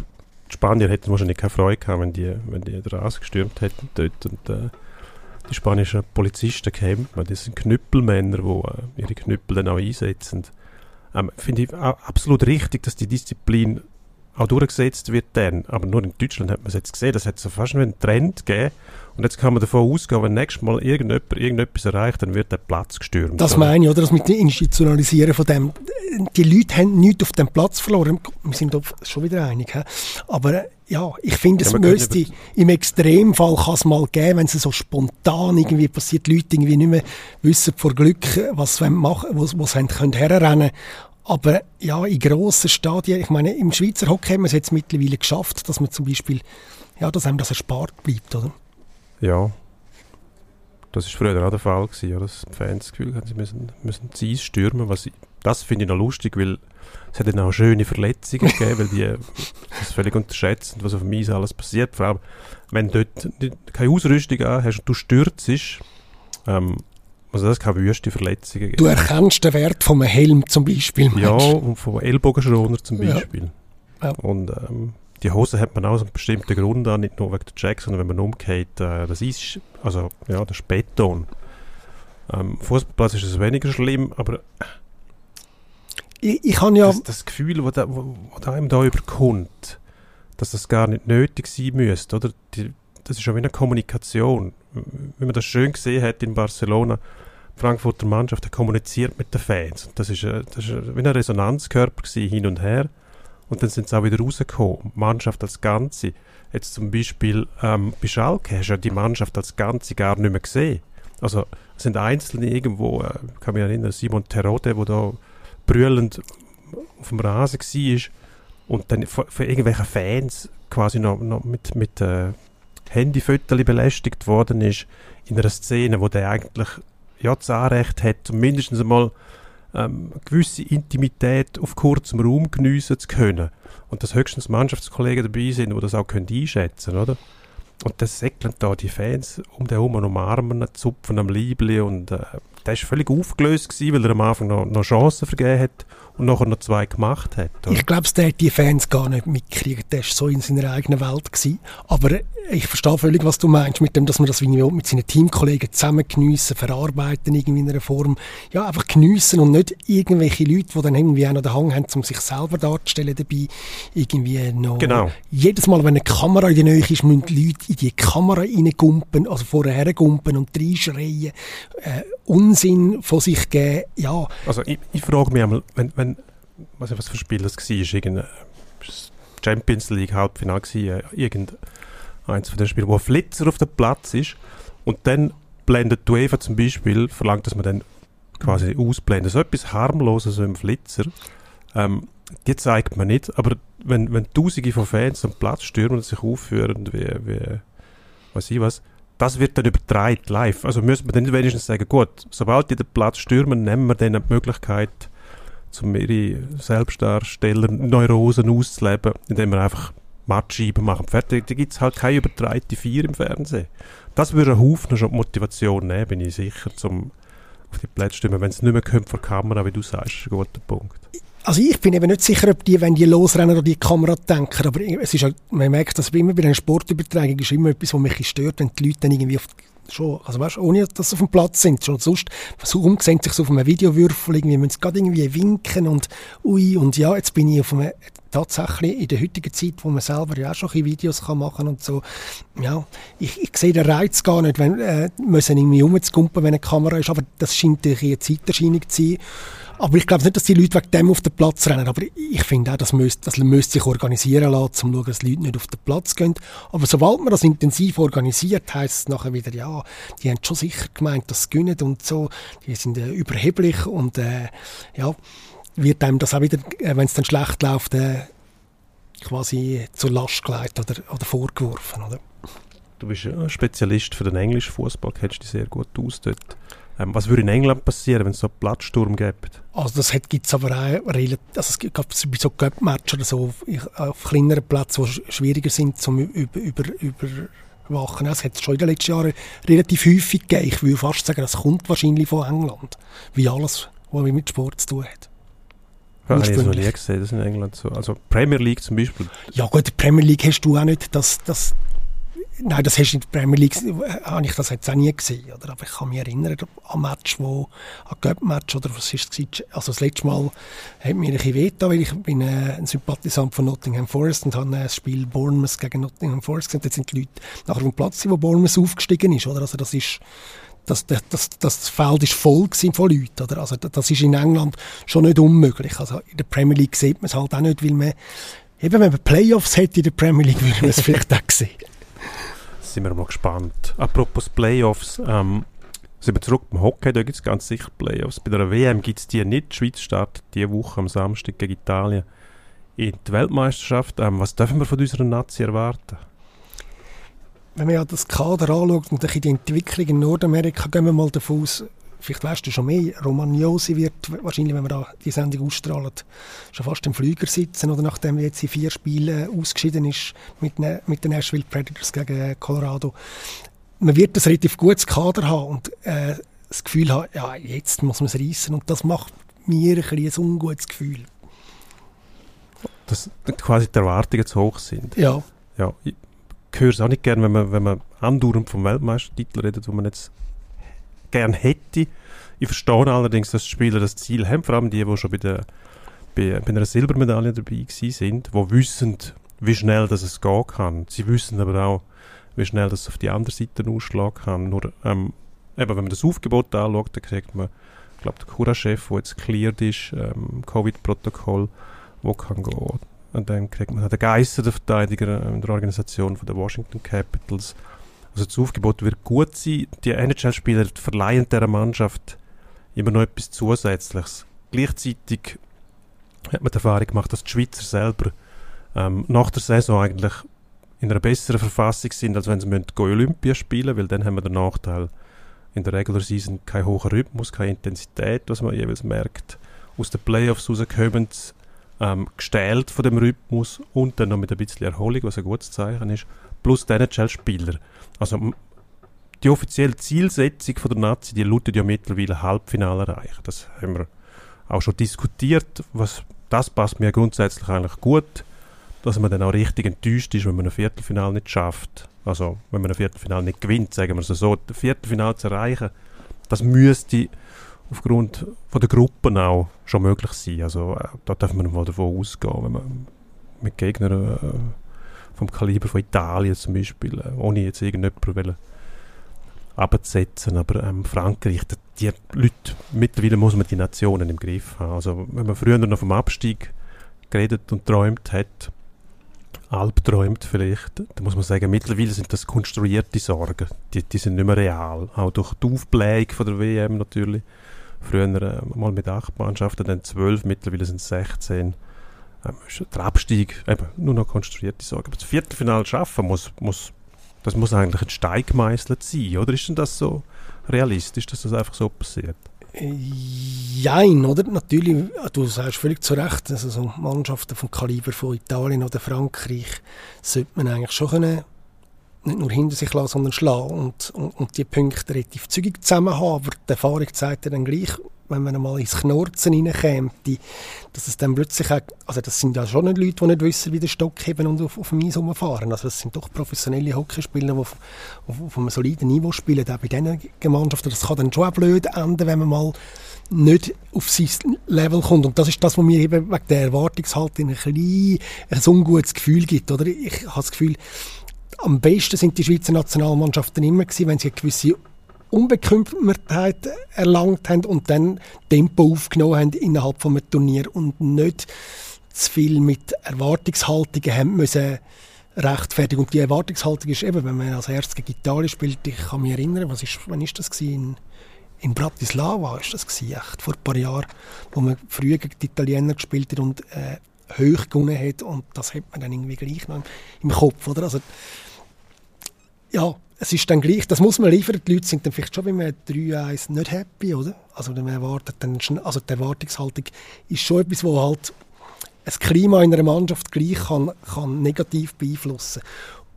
die Spanier hätten wahrscheinlich keine Freude gehabt, wenn die, wenn die Rasen gestürmt hätten dort und äh, die spanischen Polizisten kämen. Das sind Knüppelmänner, die äh, ihre Knüppel dann auch einsetzen ähm, finde ich absolut richtig, dass die Disziplin auch durchgesetzt wird dann. Aber nur in Deutschland hat man es jetzt gesehen, das hat so fast einen Trend gegeben. Und jetzt kann man davon ausgehen, wenn nächstes Mal irgendjemand irgendetwas erreicht, dann wird der Platz gestürmt. Das meine ich, oder? Das mit dem Institutionalisieren von dem. Die Leute haben nichts auf dem Platz verloren. Wir sind da schon wieder einig. He? Aber ja, ich finde, es ja, müsste, im Extremfall kann es mal geben, wenn es so spontan irgendwie passiert, Leute irgendwie nicht mehr wissen vor Glück, was sie machen, was, was sie können herrennen. Aber ja, in grossen Stadien, ich meine, im Schweizer Hockey haben wir es jetzt mittlerweile geschafft, dass man zum Beispiel, ja, dass einem das erspart bleibt, oder? Ja. Das war früher auch der Fall gewesen, ja, dass die Fans das Gefühl haben, sie müssen, müssen das Eis stürmen, was ich, das finde ich noch lustig, weil es hat dann auch schöne Verletzungen gegeben, weil die das völlig unterschätzen, was auf dem Eis alles passiert. Vor allem, wenn du dort keine Ausrüstung hast und du stürzt, ähm, also das kann wüste Verletzungen geben. Du erkennst den Wert vom Helm zum Beispiel. Ja, und vom Ellbogenschroner zum Beispiel. Ja. Ja. Und ähm, die Hose hat man aus einem bestimmten Grund an, nicht nur wegen der Jack, sondern wenn man umgeht, äh, das ist, also ja, das ist Beton. Ähm, Fußballplatz ist es weniger schlimm, aber ich, ich habe ja... Das, das Gefühl, wo einem da überkommt, dass das gar nicht nötig sein müsste, oder? Die, das ist schon wie eine Kommunikation. Wie man das schön gesehen hat in Barcelona, die Frankfurter Mannschaft hat kommuniziert mit den Fans. Das ist, das ist wie ein Resonanzkörper gewesen, hin und her. Und dann sind sie auch wieder rausgekommen. Die Mannschaft als Ganze. Jetzt zum Beispiel ähm, bei Schalke hast du ja die Mannschaft als Ganze gar nicht mehr gesehen. Also es sind Einzelne irgendwo, äh, ich kann mich erinnern, Simon Terodde, der da brüllend auf dem Rasen war und dann von, irgendwelchen Fans quasi noch, noch mit, mit äh, Handyfotos belästigt worden ist, in einer Szene, wo der eigentlich ja, das Anrecht hat, mindestens einmal ähm, gewisse Intimität auf kurzem Raum geniessen zu können. Und dass höchstens Mannschaftskollegen dabei sind, die das auch können einschätzen können, oder? Und das säckeln da die Fans um den herum umarmen, zupfen am Liebli und äh, der ist völlig aufgelöst gewesen, weil er am Anfang noch, noch Chancen vergeben hat und nachher noch zwei gemacht hat. Oder? Ich glaube, der hat die Fans gar nicht mitgekriegt. Der war so in seiner eigenen Welt. Gewesen. Aber ich verstehe völlig, was du meinst, mit dem, dass man das mit seinen Teamkollegen zusammen geniessen, verarbeiten irgendwie in einer Form. Ja, einfach geniessen und nicht irgendwelche Leute, die dann irgendwie auch noch den Hang haben, um sich selber darzustellen dabei. Irgendwie noch. Genau. Jedes Mal, wenn eine Kamera in der Nähe ist, müssen die Leute in die Kamera reingumpen, also vorher hergumpen und reinschreien. Äh, Unsinn von sich geben, ja. Also ich, ich frage mich einmal, wenn, wenn was, was für ein Spiel das war, irgendein Champions League Halbfinale gewesen, irgendein eins von den Spielen, wo ein Flitzer auf dem Platz ist und dann blendet die UEFA zum Beispiel, verlangt, dass man dann quasi ausblendet. So etwas harmloses so im Flitzer, ähm, die zeigt man nicht, aber wenn, wenn Tausende von Fans am Platz stürmen und sich aufführen, wie, wie weiß ich was, das wird dann übertragen live. Also müssen wir dann wenigstens sagen, gut, sobald die den Platz stürmen, nehmen wir dann die Möglichkeit, um ihre Selbstdarsteller-Neurosen auszuleben, indem wir einfach Matscheiben machen. Fertig, da gibt es halt keine übertreite Vier im Fernsehen. Das würde einen Haufen schon Motivation nehmen, bin ich sicher, um auf die Plätze stimmen. Wenn es nicht mehr kommt vor Kamera, wie du sagst, ist ein guter Punkt. Also ich bin eben nicht sicher, ob die, wenn die losrennen, oder die Kamera denken, aber es ist halt, man merkt, dass immer bei einer Sportübertragung ist immer etwas, was mich stört, wenn die Leute dann irgendwie auf schon, also weißt, ohne dass sie auf dem Platz sind, schon sonst versuchen, sehen sich so auf einem Videowürfel, irgendwie müssen sie gerade irgendwie winken und ui, und ja, jetzt bin ich auf einem, tatsächlich in der heutigen Zeit, wo man selber ja auch schon Videos kann machen und so, ja, ich, ich sehe den Reiz gar nicht, wenn, äh, müssen irgendwie rumzukumpen, wenn eine Kamera ist, aber das scheint eine Zeiterscheinung zu sein. Aber ich glaube nicht, dass die Leute wegen dem auf den Platz rennen. Aber ich finde auch, das müsste, das müsste sich organisieren lassen, um zu schauen, dass die Leute nicht auf den Platz gehen. Aber sobald man das intensiv organisiert, heisst es nachher wieder, ja, die haben schon sicher gemeint, dass sie gewinnen und so. Die sind äh, überheblich und, äh, ja, wird einem das auch wieder, äh, wenn es dann schlecht läuft, äh, quasi zur Last gelegt oder, oder vorgeworfen, oder? Du bist ja Spezialist für den englischen Fußball, kennst dich sehr gut aus dort. Ähm, was würde in England passieren, wenn es so einen Plattsturm gibt? Also das gibt es aber auch relativ, also es gibt bei so Cup-Matches oder so auf kleineren Plätzen, die schwieriger sind zum über, über, überwachen. Es hat schon in den letzten Jahren relativ häufig gegeben. Ich würde fast sagen, das kommt wahrscheinlich von England, wie alles, was mit Sport zu tun hat. Ja, ich habe nie gesehen, das in England so. Also Premier League zum Beispiel. Ja gut, die Premier League hast du auch nicht, dass, dass Nein, das hast du in der Premier League, äh, habe ich das jetzt auch nie gesehen. Oder? Aber ich kann mich erinnern an Match, wo, an Cup-Match, oder was ist es? Also das letzte Mal hat mir ein bisschen wehgetan, weil ich bin äh, ein Sympathisant von Nottingham Forest und habe das Spiel Bournemouth gegen Nottingham Forest gesehen. Jetzt sind die Leute nachher vom Platz, wo Bournemouth aufgestiegen ist, oder? Also das ist, das, das, das, das Feld ist voll von Leuten, oder? Also das ist in England schon nicht unmöglich. Also in der Premier League sieht man es halt auch nicht, weil man, eben wenn man Playoffs hätte in der Premier League, würde man es vielleicht auch sehen sind wir mal gespannt. Apropos Playoffs, ähm, sind wir zurück beim Hockey, da gibt es ganz sicher Playoffs. Bei der WM gibt es die nicht. Die Schweiz startet diese Woche am Samstag gegen Italien in die Weltmeisterschaft. Ähm, was dürfen wir von unserer Nazi erwarten? Wenn man ja das Kader anschaut und die Entwicklung in Nordamerika, gehen wir mal davon aus, vielleicht weißt du schon mehr, Romagnosi wird wahrscheinlich, wenn wir da die Sendung ausstrahlen, schon fast im Flüger sitzen oder nachdem er jetzt in vier Spielen ausgeschieden ist mit, ne, mit den Nashville Predators gegen Colorado. Man wird ein relativ gutes Kader haben und äh, das Gefühl haben, ja, jetzt muss man es reissen und das macht mir ein, ein ungutes Gefühl. Dass quasi die Erwartungen zu hoch sind. Ja. ja ich höre es auch nicht gerne, wenn man, wenn man andauernd vom Weltmeistertitel redet, wo man jetzt gerne hätte. Ich verstehe allerdings, dass die Spieler das Ziel haben, vor allem die, die schon bei, der, bei, bei einer Silbermedaille dabei sind, die wissen, wie schnell das es gehen kann. Sie wissen aber auch, wie schnell das auf die andere Seite ausschlagen kann. Nur, ähm, eben, wenn man das Aufgebot anschaut, dann kriegt man, ich glaube, der Cura-Chef, der jetzt cleared ist, ähm, Covid-Protokoll, wo kann gehen. Und dann kriegt man den Geister der Verteidiger in der Organisation von der Washington Capitals, also das Aufgebot wird gut sein. Die NHL-Spieler verleihen dieser Mannschaft immer noch etwas Zusätzliches. Gleichzeitig hat man die Erfahrung gemacht, dass die Schweizer selber ähm, nach der Saison eigentlich in einer besseren Verfassung sind, als wenn sie Olympia spielen weil dann haben wir den Nachteil in der Regular Season kein hoher Rhythmus, keine Intensität, was man jeweils merkt. Aus den Playoffs rauskommen sie ähm, gestählt von dem Rhythmus und dann noch mit ein bisschen Erholung, was ein gutes Zeichen ist, plus die NHL-Spieler also die offizielle Zielsetzung von der Nazi, die lautet ja mittlerweile Halbfinale erreichen. Das haben wir auch schon diskutiert. Was, das passt mir grundsätzlich eigentlich gut, dass man dann auch richtig enttäuscht ist, wenn man ein Viertelfinale nicht schafft. Also, wenn man ein Viertelfinale nicht gewinnt, sagen wir es so. Ein Viertelfinale zu erreichen, das müsste aufgrund von der Gruppen auch schon möglich sein. Also, äh, da darf man mal davon ausgehen, wenn man mit Gegnern äh, vom Kaliber von Italien zum Beispiel, äh, ohne jetzt irgendjemanden abzusetzen, aber ähm, Frankreich, die Leute, mittlerweile muss man die Nationen im Griff haben. Also wenn man früher noch vom Abstieg geredet und träumt hat, albträumt vielleicht, dann muss man sagen, mittlerweile sind das konstruierte Sorgen. Die, die sind nicht mehr real. Auch durch die Aufblägung von der WM natürlich. Früher äh, mal mit acht Mannschaften, dann zwölf, mittlerweile sind es 16 ähm, der Abstieg, eben, nur noch konstruierte Sorge. Aber das Viertelfinale schaffen muss, muss, das muss eigentlich ein Stein gemeißelt sein, oder ist denn das so realistisch, dass das einfach so passiert? Jein, oder? Natürlich, du sagst völlig zu Recht, also so Mannschaften vom Kaliber von Italien oder Frankreich sollte man eigentlich schon können, nicht nur hinter sich lassen, sondern schlagen und, und, und die Punkte relativ zügig zusammen haben. Aber die Erfahrung zeigt ja dann gleich, wenn man einmal ins Knurzen reinkäme, dass es dann plötzlich auch, also das sind ja schon nicht Leute, die nicht wissen, wie der Stock heben und auf, auf dem Eis rumfahren. Also das sind doch professionelle Hockeyspieler, die auf, auf, auf einem soliden Niveau spielen, auch bei diesen Mannschaften. Das kann dann schon auch blöd enden, wenn man mal nicht auf sein Level kommt. Und das ist das, was mir eben wegen der Erwartungshaltung ein, klein, ein ungutes Gefühl gibt. Oder? Ich habe das Gefühl, am besten sind die Schweizer Nationalmannschaften immer gewesen, wenn sie eine gewisse Unbekümmertheit erlangt haben und dann Tempo aufgenommen haben innerhalb von einem Turnier und nicht zu viel mit Erwartungshaltungen haben müssen rechtfertigen. Und die Erwartungshaltung ist eben, wenn man als erstes gegen Italien spielt, ich kann mich erinnern, was ist, wann ist das gewesen? In, in Bratislava ist das gewesen, echt, vor ein paar Jahren, wo man früher gegen die Italiener gespielt hat und äh, hoch gewonnen hat und das hat man dann irgendwie gleich noch im, im Kopf, oder? Also, ja, es ist dann gleich, das muss man liefern. Die Leute sind dann vielleicht schon bei einem 3-1 nicht happy, oder? Also man erwartet dann schon, also die Erwartungshaltung ist schon etwas, wo halt das Klima in einer Mannschaft gleich kann, kann negativ beeinflussen.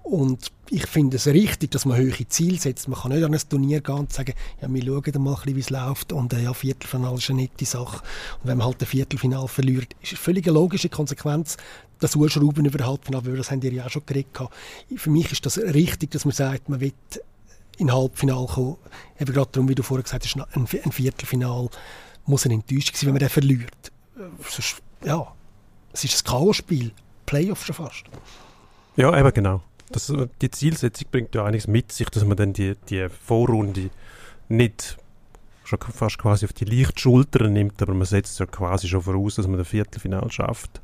Und ich finde es richtig, dass man hohe Ziele setzt. Man kann nicht an ein Turnier gehen und sagen, ja, wir schauen mal wie es läuft und äh, ja, Viertelfinale ist eine nette Sache. Und wenn man halt ein Viertelfinale verliert, ist eine völlig logische Konsequenz, das Urschrauben über Halbfinale, weil das haben die ja auch schon geredet. Für mich ist das richtig, dass man sagt, man will in Halbfinale kommen. Eben gerade darum, wie du vorher gesagt hast, ein, ein Viertelfinal muss ein enttäuscht sein, wenn man den verliert. Sonst, ja, es ist ein Chaos-Spiel. Playoff schon fast. Ja, eben genau das, die Zielsetzung bringt ja einiges mit sich, dass man dann die, die Vorrunde nicht schon fast quasi auf die Lichtschultern nimmt, aber man setzt ja quasi schon voraus, dass man das Viertelfinal schafft,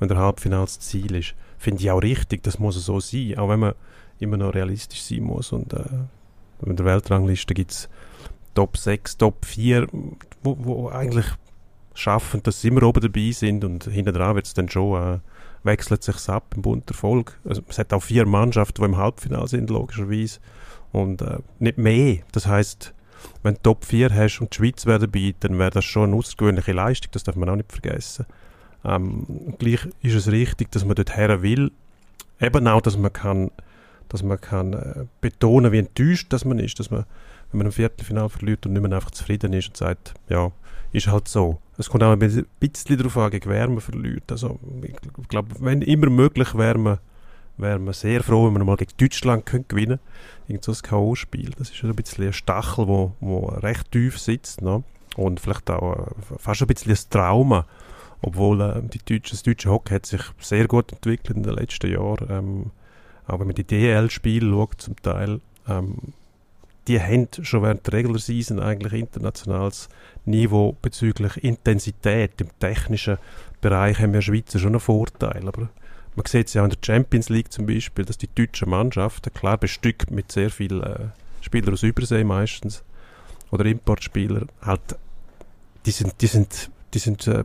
wenn der Halbfinal das Ziel ist. Finde ich auch richtig, das muss so sein, auch wenn man immer noch realistisch sein muss. Und äh, in der Weltrangliste gibt es Top 6, Top 4, wo, wo eigentlich schaffen, dass sie immer oben dabei sind und hinten dran wird es dann schon äh, wechselt sich ab im bunter Erfolg. Also, es hat auch vier Mannschaften, die im Halbfinale sind, logischerweise. Und äh, nicht mehr. Das heißt, wenn du Top 4 hast und die Schweiz wäre dabei, dann wäre das schon eine außergewöhnliche Leistung, das darf man auch nicht vergessen. Ähm, gleich ist es richtig, dass man dort her will. Eben auch, dass man kann, dass man kann äh, betonen, wie enttäuscht dass man ist, dass man, wenn man im Viertelfinale verliert und nicht mehr einfach zufrieden ist und sagt, ja, ist halt so. Es kommt auch ein bisschen darauf an, gegen wer man verliert. Also, ich glaube, wenn immer möglich, wäre man, wär man sehr froh, wenn man mal gegen Deutschland könnte gewinnen könnte. so ein K.O.-Spiel. Das ist ein bisschen ein Stachel, wo recht tief sitzt. Ne? Und vielleicht auch äh, fast ein bisschen ein Trauma. Obwohl äh, die Deutsche, das deutsche Hockey hat sich sehr gut entwickelt in den letzten Jahren. Ähm, auch wenn man die DL-Spiele schaut, zum Teil, ähm, die haben schon während der Regular Season eigentlich internationales Niveau bezüglich Intensität im technischen Bereich haben wir Schweizer schon einen Vorteil. Aber man sieht es ja auch in der Champions League zum Beispiel, dass die deutsche Mannschaft, klar bestückt mit sehr vielen äh, Spielern aus Übersee meistens, oder Importspieler, halt, die sind, die sind, die sind äh,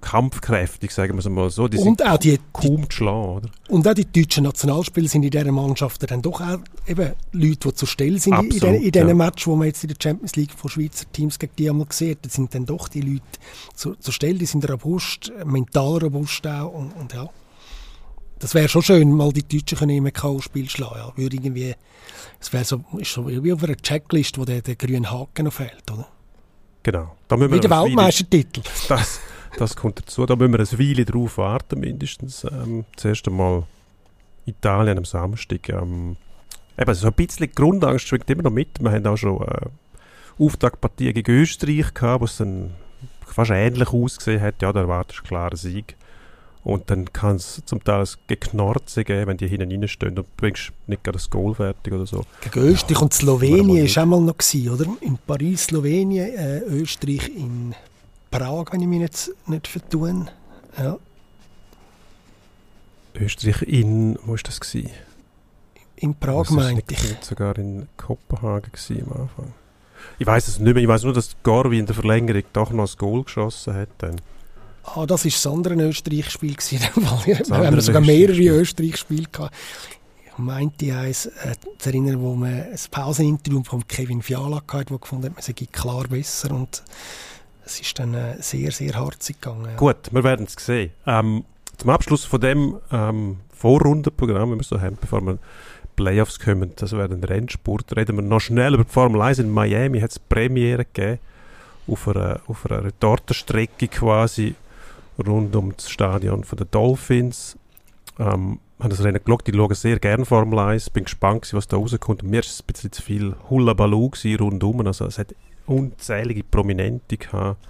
kampfkräftig, sagen wir es mal so. Die und sind auch die, kaum zu schlagen, oder? Und auch die deutschen Nationalspieler sind in dieser Mannschaft dann doch auch eben Leute, die zu stellen sind Absolut, in, in diesen ja. Match, wo man jetzt in der Champions League von Schweizer Teams gegen die einmal gesehen hat, sind dann doch die Leute zu, zu stellen, die sind robust, mental robust auch und, und ja. das wäre schon schön, mal die Deutschen können im K.O.-Spiel schlagen. Ja. Würde irgendwie, es wäre so, ist so wie auf einer Checklist, wo der, der grüne Haken noch fehlt, oder? Genau. Da müssen wir wie der Weltmeistertitel. Das, das kommt dazu. Da müssen wir eine Weile drauf warten, mindestens. Ähm, zuerst einmal Italien am Samstag. Ähm, eben, so ein bisschen Grundangst schwingt immer noch mit. Wir haben auch schon äh, Auftaktpartien gegen Österreich gehabt, wo es dann fast ähnlich ausgesehen hat. Ja, da erwartest du klar einen Sieg. Und dann kann es zum Teil ein Geknorze geben, wenn die hinten reinstehen und du bringst nicht gerade das Goal fertig oder so. Gegen Österreich ja, und Slowenien war auch mal noch, gewesen, oder? In Paris, Slowenien, äh, Österreich in Prag, wenn ich mich jetzt nicht vertue. Ja. Österreich in, wo war das? Gewesen? In Prag, meinte ich. Nicht sogar in Kopenhagen gewesen am Anfang. Ich weiß es nicht mehr. Ich weiß nur, dass Garvi in der Verlängerung doch noch ein Goal geschossen hat. Dann. Ah, das war das andere Österreich-Spiel. Wir haben sogar mehrere Österreich-Spiele gehabt. Ich meinte eins äh, zu erinnern, wo man ein Pauseninterview von Kevin Fiala hatte, der gefunden hat, man sei klar besser und es ist dann äh, sehr, sehr hart gegangen. Gut, wir werden es sehen. Ähm, zum Abschluss von dem ähm, Vorrundenprogramm, wir so haben, bevor wir Playoffs kommen, das wäre ein Rennsport, reden wir noch schnell über die Formel 1 in Miami, hat es Premiere gegeben, auf einer, auf einer Retortenstrecke quasi, rund um das Stadion von den Dolphins. Ähm, habe das Rennen geschaut, ich schaue sehr gerne Formel 1, bin gespannt, was da rauskommt. Mir war es ein bisschen zu viel Hullabaloo rundum, also es hat unzählige Prominente gehabt.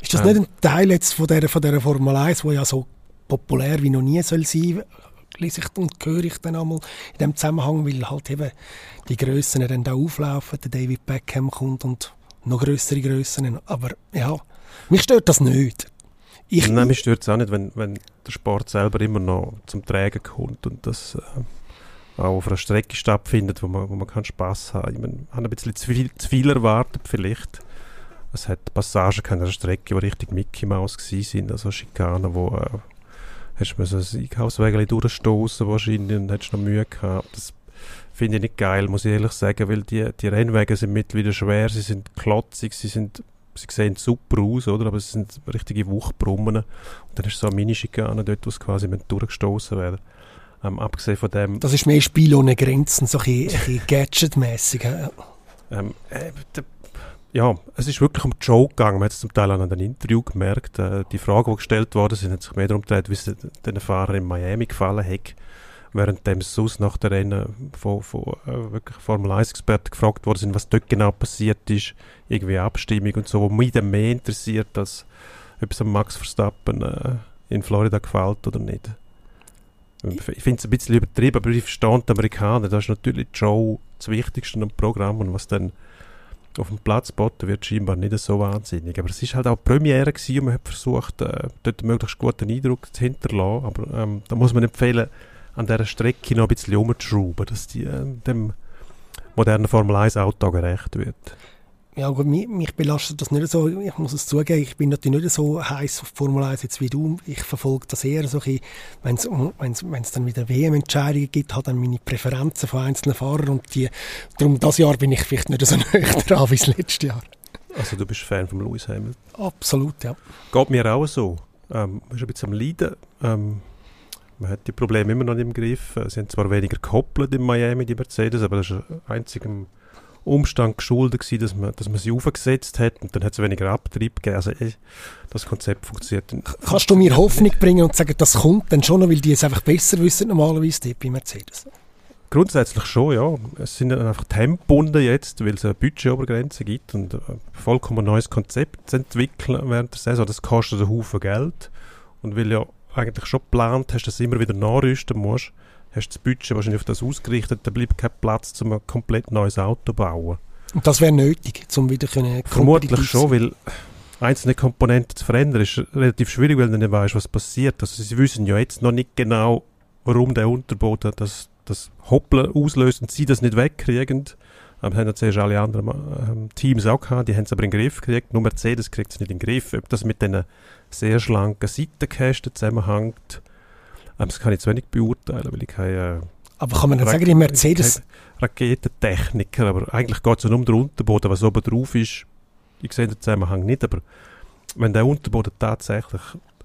Ist das ähm, nicht ein Teil jetzt von dieser, von dieser Formel 1, wo ja so populär wie noch nie soll sein lese ich und höre ich dann einmal in dem Zusammenhang, weil halt eben die Grössen dann da auflaufen, der David Beckham kommt und noch größere Grössen. Aber ja, mich stört das nicht. Ich, Nein, mich stört es auch nicht, wenn, wenn der Sport selber immer noch zum Tragen kommt und das äh, auch auf einer Strecke stattfindet, wo man, wo man kann Spass haben. Ich meine, habe ein bisschen zu viel, zu viel erwartet vielleicht. Es hat Passagen an der Strecke, die richtig Mickey Mouse waren, also Schikanen, wo äh, hast du ein Einkaufsweg durchstoßen wahrscheinlich und hättest noch Mühe gehabt. Das finde ich nicht geil, muss ich ehrlich sagen, weil die, die Rennwege sind mittlerweile schwer, sie sind klotzig, sie sind sie sehen super aus, oder? aber es sind richtige Wuchbrummen. Und dann ist so eine Minischikane dort, wo es quasi durchgestoßen werden. Ähm, abgesehen von dem... Das ist mehr Spiel ohne Grenzen, so ein bisschen Gadget-mässig. Ja. Ähm, äh, ja, es ist wirklich um die Show gegangen. Man hat es zum Teil auch an einem Interview gemerkt. Äh, die Fragen, die gestellt worden sind, hat sich mehr darum gedreht, wie es den Fahrer in Miami gefallen hat. Während dem sonst nach der Rennen von, von äh, wirklich Formel 1-Experten gefragt worden sind, was dort genau passiert ist. Irgendwie Abstimmung und so, wo mich dann mehr interessiert, als ob es Max Verstappen äh, in Florida gefällt oder nicht. Ich finde es ein bisschen übertrieben, aber ich verstehe die Amerikaner. Das ist natürlich die Show das Wichtigste am Programm und was dann auf dem Platz geboten wird, scheinbar nicht so wahnsinnig. Aber es ist halt auch Premiere gewesen und man hat versucht, äh, dort möglichst guten Eindruck zu hinterlassen. Aber ähm, da muss man empfehlen, an dieser Strecke noch ein bisschen umzuschrauben, dass die äh, dem modernen Formel 1 Auto gerecht wird ja, gut, mich, mich, belastet das nicht so. Ich muss es zugeben, ich bin natürlich nicht so heiß auf Formel 1 jetzt wie du. Ich verfolge das eher so wenn es dann wieder WM-Entscheidungen gibt, hat dann meine Präferenzen von einzelnen Fahrern und die, darum das Jahr bin ich vielleicht nicht so näher dran wie das letzte Jahr. Also du bist Fan von Lewis Hamilton? Absolut, ja. Geht mir auch so. Ähm, man ist ein bisschen am Leiden. Ähm, man hat die Probleme immer noch nicht im Griff. Sie haben zwar weniger gekoppelt in Miami, die Mercedes, aber das ist einzig im Umstand geschuldet gewesen, dass man, dass man sie aufgesetzt hat und dann hat es weniger Abtrieb gegeben. Also ey, das Konzept funktioniert. Kannst du mir Hoffnung bringen und sagen, das kommt dann schon noch, weil die es einfach besser wissen normalerweise die bei Mercedes? Grundsätzlich schon, ja. Es sind einfach Tempobunden jetzt, weil es eine Budgetobergrenze gibt und ein vollkommen neues Konzept zu entwickeln während der Saison. Das kostet einen Haufen Geld und weil ja eigentlich schon geplant hast, dass du immer wieder nachrüsten musst, hast das Budget wahrscheinlich auf das ausgerichtet, da bleibt kein Platz, um ein komplett neues Auto zu bauen. Und das wäre nötig, um wieder können Vermutlich schon, weil einzelne Komponenten zu verändern ist relativ schwierig, weil du nicht weißt, was passiert. Also sie wissen ja jetzt noch nicht genau, warum der Unterboden das, das Hoppeln auslöst und sie das nicht wegkriegen. Aber haben ja zuerst alle anderen ähm, Teams auch gehabt, die haben es aber in den Griff gekriegt. Nur Mercedes kriegt es nicht in den Griff. Ob das mit diesen sehr schlanken Seitenkästen zusammenhängt, das kann ich zu wenig beurteilen, weil ich keine... Aber kann man dann sagen, die Mercedes... Raketentechniker, aber eigentlich geht es nur um den Unterboden, was oben drauf ist. Ich sehe den Zusammenhang nicht, aber wenn der Unterboden tatsächlich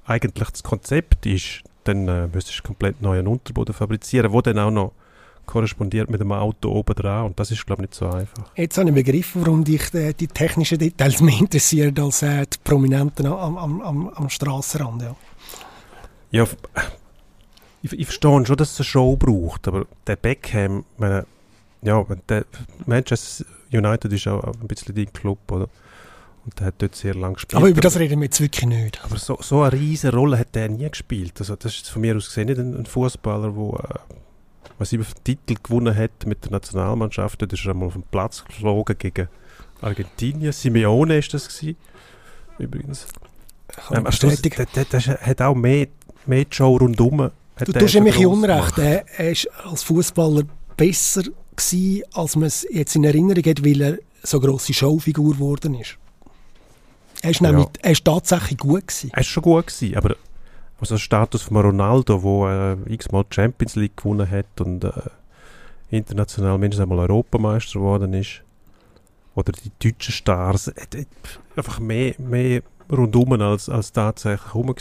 eigentlich das Konzept ist, dann äh, müsstest du komplett neuen Unterboden fabrizieren, wo dann auch noch korrespondiert mit dem Auto oben dran und das ist glaube ich nicht so einfach. Jetzt habe ich begriffen, warum dich äh, die technischen Details mehr interessieren als äh, die Prominenten am, am, am, am Strassenrand. Ja. ja, ich, ich verstehe schon, dass es eine Show braucht, aber der Beckham, meine, ja, der Manchester United ist auch ein bisschen dein Club, oder? Und der hat dort sehr lange gespielt. Aber über das reden wir jetzt wirklich nicht. Aber so, so eine riesige Rolle hat der nie gespielt. Also das ist von mir aus gesehen nicht ein, ein Fußballer, der äh, was über Titel gewonnen hat mit der Nationalmannschaft. Dort ist er einmal auf den Platz geflogen gegen Argentinien. Simeone ist das gewesen, übrigens. Ähm. Der, der, der, hat auch mehr, mehr Show rundum. Du tust ja mich Unrecht. Er, ist als Fußballer besser gewesen, als man es jetzt in Erinnerung hat, weil er so grosse Showfigur geworden ist. Er ist, nämlich, er ist tatsächlich gut gewesen. Er ist schon gut gewesen, aber also der Status von Ronaldo, wo äh, x-mal Champions League gewonnen hat und äh, international mindestens einmal Europameister geworden ist, oder die deutschen Stars, äh, äh, einfach mehr, mehr rundum als, als tatsächlich rum war.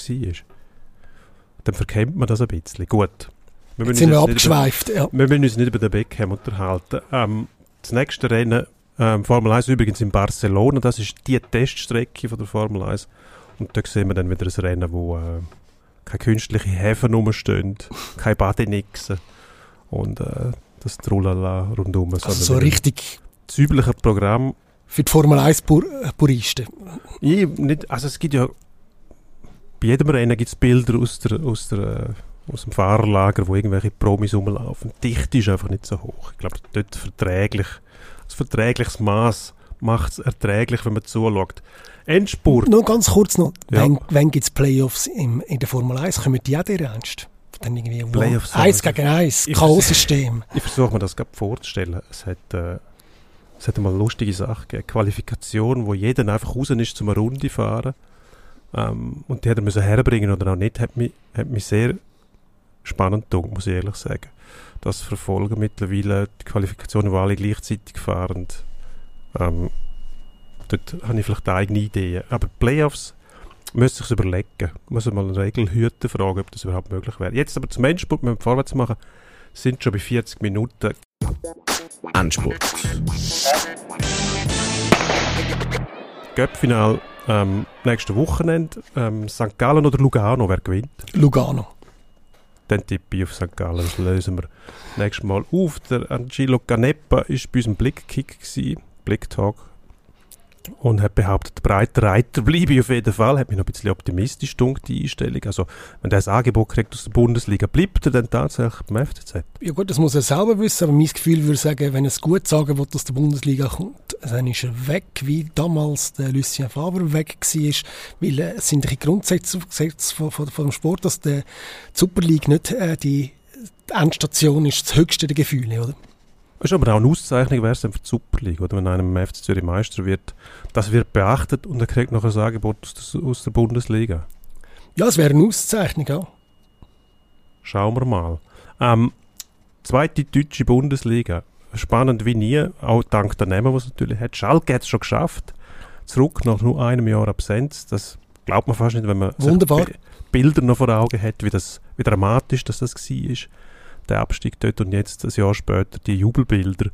Dann verkennt man das ein bisschen. Gut. Wir Jetzt sind wir abgeschweift. Über, ja. Wir müssen uns nicht über den Beckham unterhalten. Ähm, das nächste Rennen, ähm, Formel 1 übrigens in Barcelona, das ist die Teststrecke von der Formel 1. Und da sehen wir dann wieder ein Rennen, wo äh, keine künstlichen Häfen rumstehen, keine Badenixen und äh, das Trullala rundum. Also so richtig das übliche Programm. Für die Formel 1 Pur äh, Puristen? Ich, nicht, also es gibt ja bei jedem Rennen gibt es Bilder aus, der, aus, der, äh, aus dem Fahrerlager, wo irgendwelche Promis rumlaufen. Die Dichte ist einfach nicht so hoch. Ich glaube, dort verträglich, das verträgliches Maß macht es erträglich, wenn man zuschaut. Endspurt. Nur ganz kurz noch, ja. wenn, wenn gibt es Playoffs im, in der Formel 1, kommen die auch dir ernst? Dann irgendwie Playoffs. Eins gegen eins, Chaos-System. Ich versuche mir das gerade vorzustellen. Es hat, äh, es hat eine lustige Sache gegeben. Qualifikation, wo jeder einfach raus ist, zum eine Runde fahren. Ähm, und die hat er müssen herbringen oder auch nicht, hat mich, hat mich sehr spannend gedacht, muss ich ehrlich sagen. Das verfolgen mittlerweile die Qualifikationen, wo alle gleichzeitig fahren. Ähm, dort habe ich vielleicht eigene Ideen. Aber Playoffs müsste ich überlegen. Ich muss mal eine Regel hüten, fragen, ob das überhaupt möglich wäre. Jetzt aber zum Endspurt, wir vorwärts machen, sind schon bei 40 Minuten. Endspurt. Göppfinal ähm, nächste Wochenende. Ähm, St. Gallen oder Lugano, wer gewinnt? Lugano. Dann tippe ich auf St. Gallen, das lösen wir nächstes Mal auf. Der Angelo Canepa war bei unserem Blickkick, Blicktalk und hat behauptet, der breite Reiter bleibe auf jeden Fall. Hat mich noch ein bisschen optimistisch dunkt die Einstellung. Also, wenn der das Angebot kriegt aus der Bundesliga, bleibt er dann tatsächlich beim FCZ? Ja gut, das muss er selber wissen, aber mein Gefühl würde sagen, wenn er es gut sagen will, aus der Bundesliga kommt, dann ist er weg, wie damals der Lucien Faber weg war, weil äh, es sind die Grundsätze von, von, von, dem Sport, dass der Super League nicht äh, die Endstation ist, das höchste der Gefühle, oder? Ist aber auch eine Auszeichnung, wäre es dann für die Super League, oder? Wenn einem FC Zürich Meister wird, das wird beachtet und er kriegt noch ein Angebot aus der, aus der Bundesliga. Ja, es wäre eine Auszeichnung, ja. Schauen wir mal. Ähm, zweite deutsche Bundesliga. Spannend wie nie, auch dank der Namen, die es natürlich hat. Schalke hat es schon geschafft. Zurück nach nur einem Jahr Absenz. Das glaubt man fast nicht, wenn man Wunderbar. Bilder noch vor Augen hat, wie, das, wie dramatisch das, das war der Abstieg dort und jetzt ein Jahr später die Jubelbilder.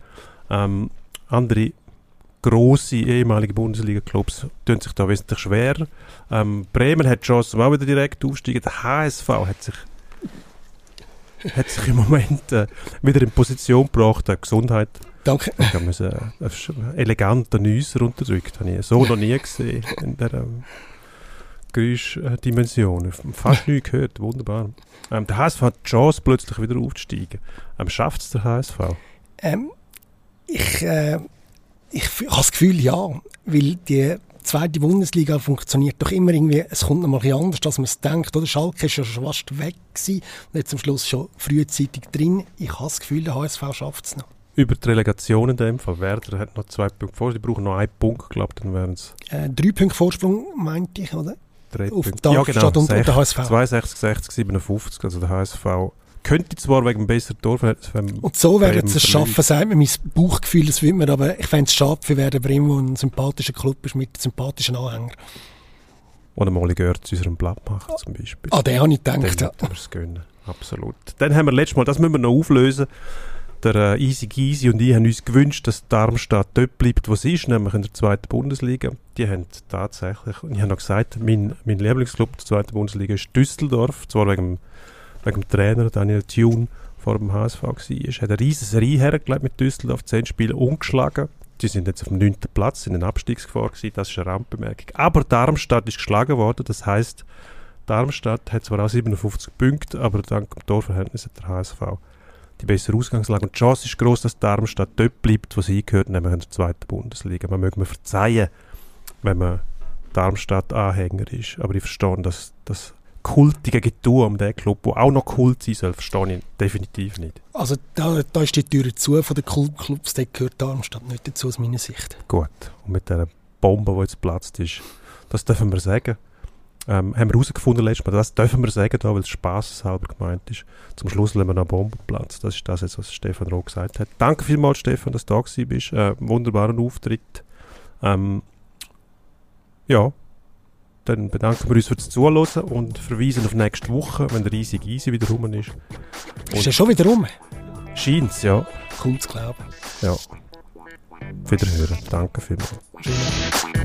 Ähm, andere grosse ehemalige Bundesliga-Clubs tun sich da wesentlich schwer. Ähm, Bremen hat die Chance, auch wieder direkt aufsteigen. Der HSV hat sich hat sich im Moment äh, wieder in Position gebracht, äh, Gesundheit. Danke. Ich habe einen, einen eleganten Nüsser unterdrückt, habe ich so noch nie gesehen in der ähm, Geräuschdimension. Fast nie gehört, wunderbar. Ähm, der HSV hat die Chance, plötzlich wieder aufzusteigen. Ähm, Schafft es der HSV? Ähm, ich, äh, ich habe das Gefühl, ja. Weil die zweite Bundesliga funktioniert doch immer irgendwie, es kommt noch mal ein anders, als man es denkt. Oder Schalke ist ja schon fast weg gewesen und jetzt am Schluss schon frühzeitig drin. Ich habe das Gefühl, der HSV schafft es noch. Über die Relegation in dem Fall. Werder hat noch zwei Punkte vor, die brauchen noch einen Punkt, glaube ich, dann wären es... Äh, drei Punkte Vorsprung, meinte ich, oder? Drei auf Punkte. Ja, genau. Und, und der HSV. 62, 60, 57, also der HSV könnte zwar wegen besseren Torverhältnis... Und so werden sie es schaffen, sagt mir mein Bauchgefühl, das will man, aber ich fände es schade für Werder Bremen, der ein sympathischer Club ist mit sympathischen Anhängern. Und einmal gehört zu unserem Blatt machen zum Beispiel. Ah, den habe ich gedacht. Dann ja. wir es gönnen. Absolut. Dann haben wir letztes Mal, das müssen wir noch auflösen, der äh, Easy Gysi und ich haben uns gewünscht, dass Darmstadt dort bleibt, wo sie ist, nämlich in der zweiten Bundesliga. Die haben tatsächlich, und ich habe noch gesagt, mein, mein Lieblingsclub der zweiten Bundesliga ist Düsseldorf, zwar wegen, dem- wegen dem Trainer Daniel Thune vor dem HSV war. Hat eine riesige Serie hergelegt mit Düsseldorf, zehn Spiele ungeschlagen. Die sind jetzt auf dem neunten Platz, in der Abstiegsgefahr gewesen, das ist eine Randbemerkung. Aber Darmstadt ist geschlagen worden, das heißt Darmstadt hat zwar auch 57 Punkte, aber dank dem Torverhältnis hat der HSV die bessere Ausgangslage. Und die Chance ist groß, dass Darmstadt dort bleibt, wo sie gehört, nämlich in der zweiten Bundesliga. Man möge mir verzeihen, wenn man Darmstadt-Anhänger ist. Aber ich verstehe, dass das kultige Getue um diesen Club, der auch noch kult sein soll, verstehe ich definitiv nicht. Also da, da ist die Tür zu von den Cl- Clubs, da gehört Darmstadt nicht dazu aus meiner Sicht. Gut. Und mit dieser Bombe, die jetzt geplatzt ist, das dürfen wir sagen. Ähm, haben wir herausgefunden letztes Mal, das dürfen wir sagen, da, weil es spaßeshalber gemeint ist. Zum Schluss lassen wir noch eine Bombe platzen. Das ist das, jetzt, was Stefan Roh gesagt hat. Danke vielmals, Stefan, dass du da gewesen bist. Äh, wunderbaren Auftritt. Ähm, ja, dann bedanken wir uns für das Zuhören und verweisen auf nächste Woche, wenn der riesige Easy wieder rum ist. Ist ja schon wieder rum? Scheint's, ja. Kaum zu glauben. ja. Wiederhören. Danke vielmals. Schön.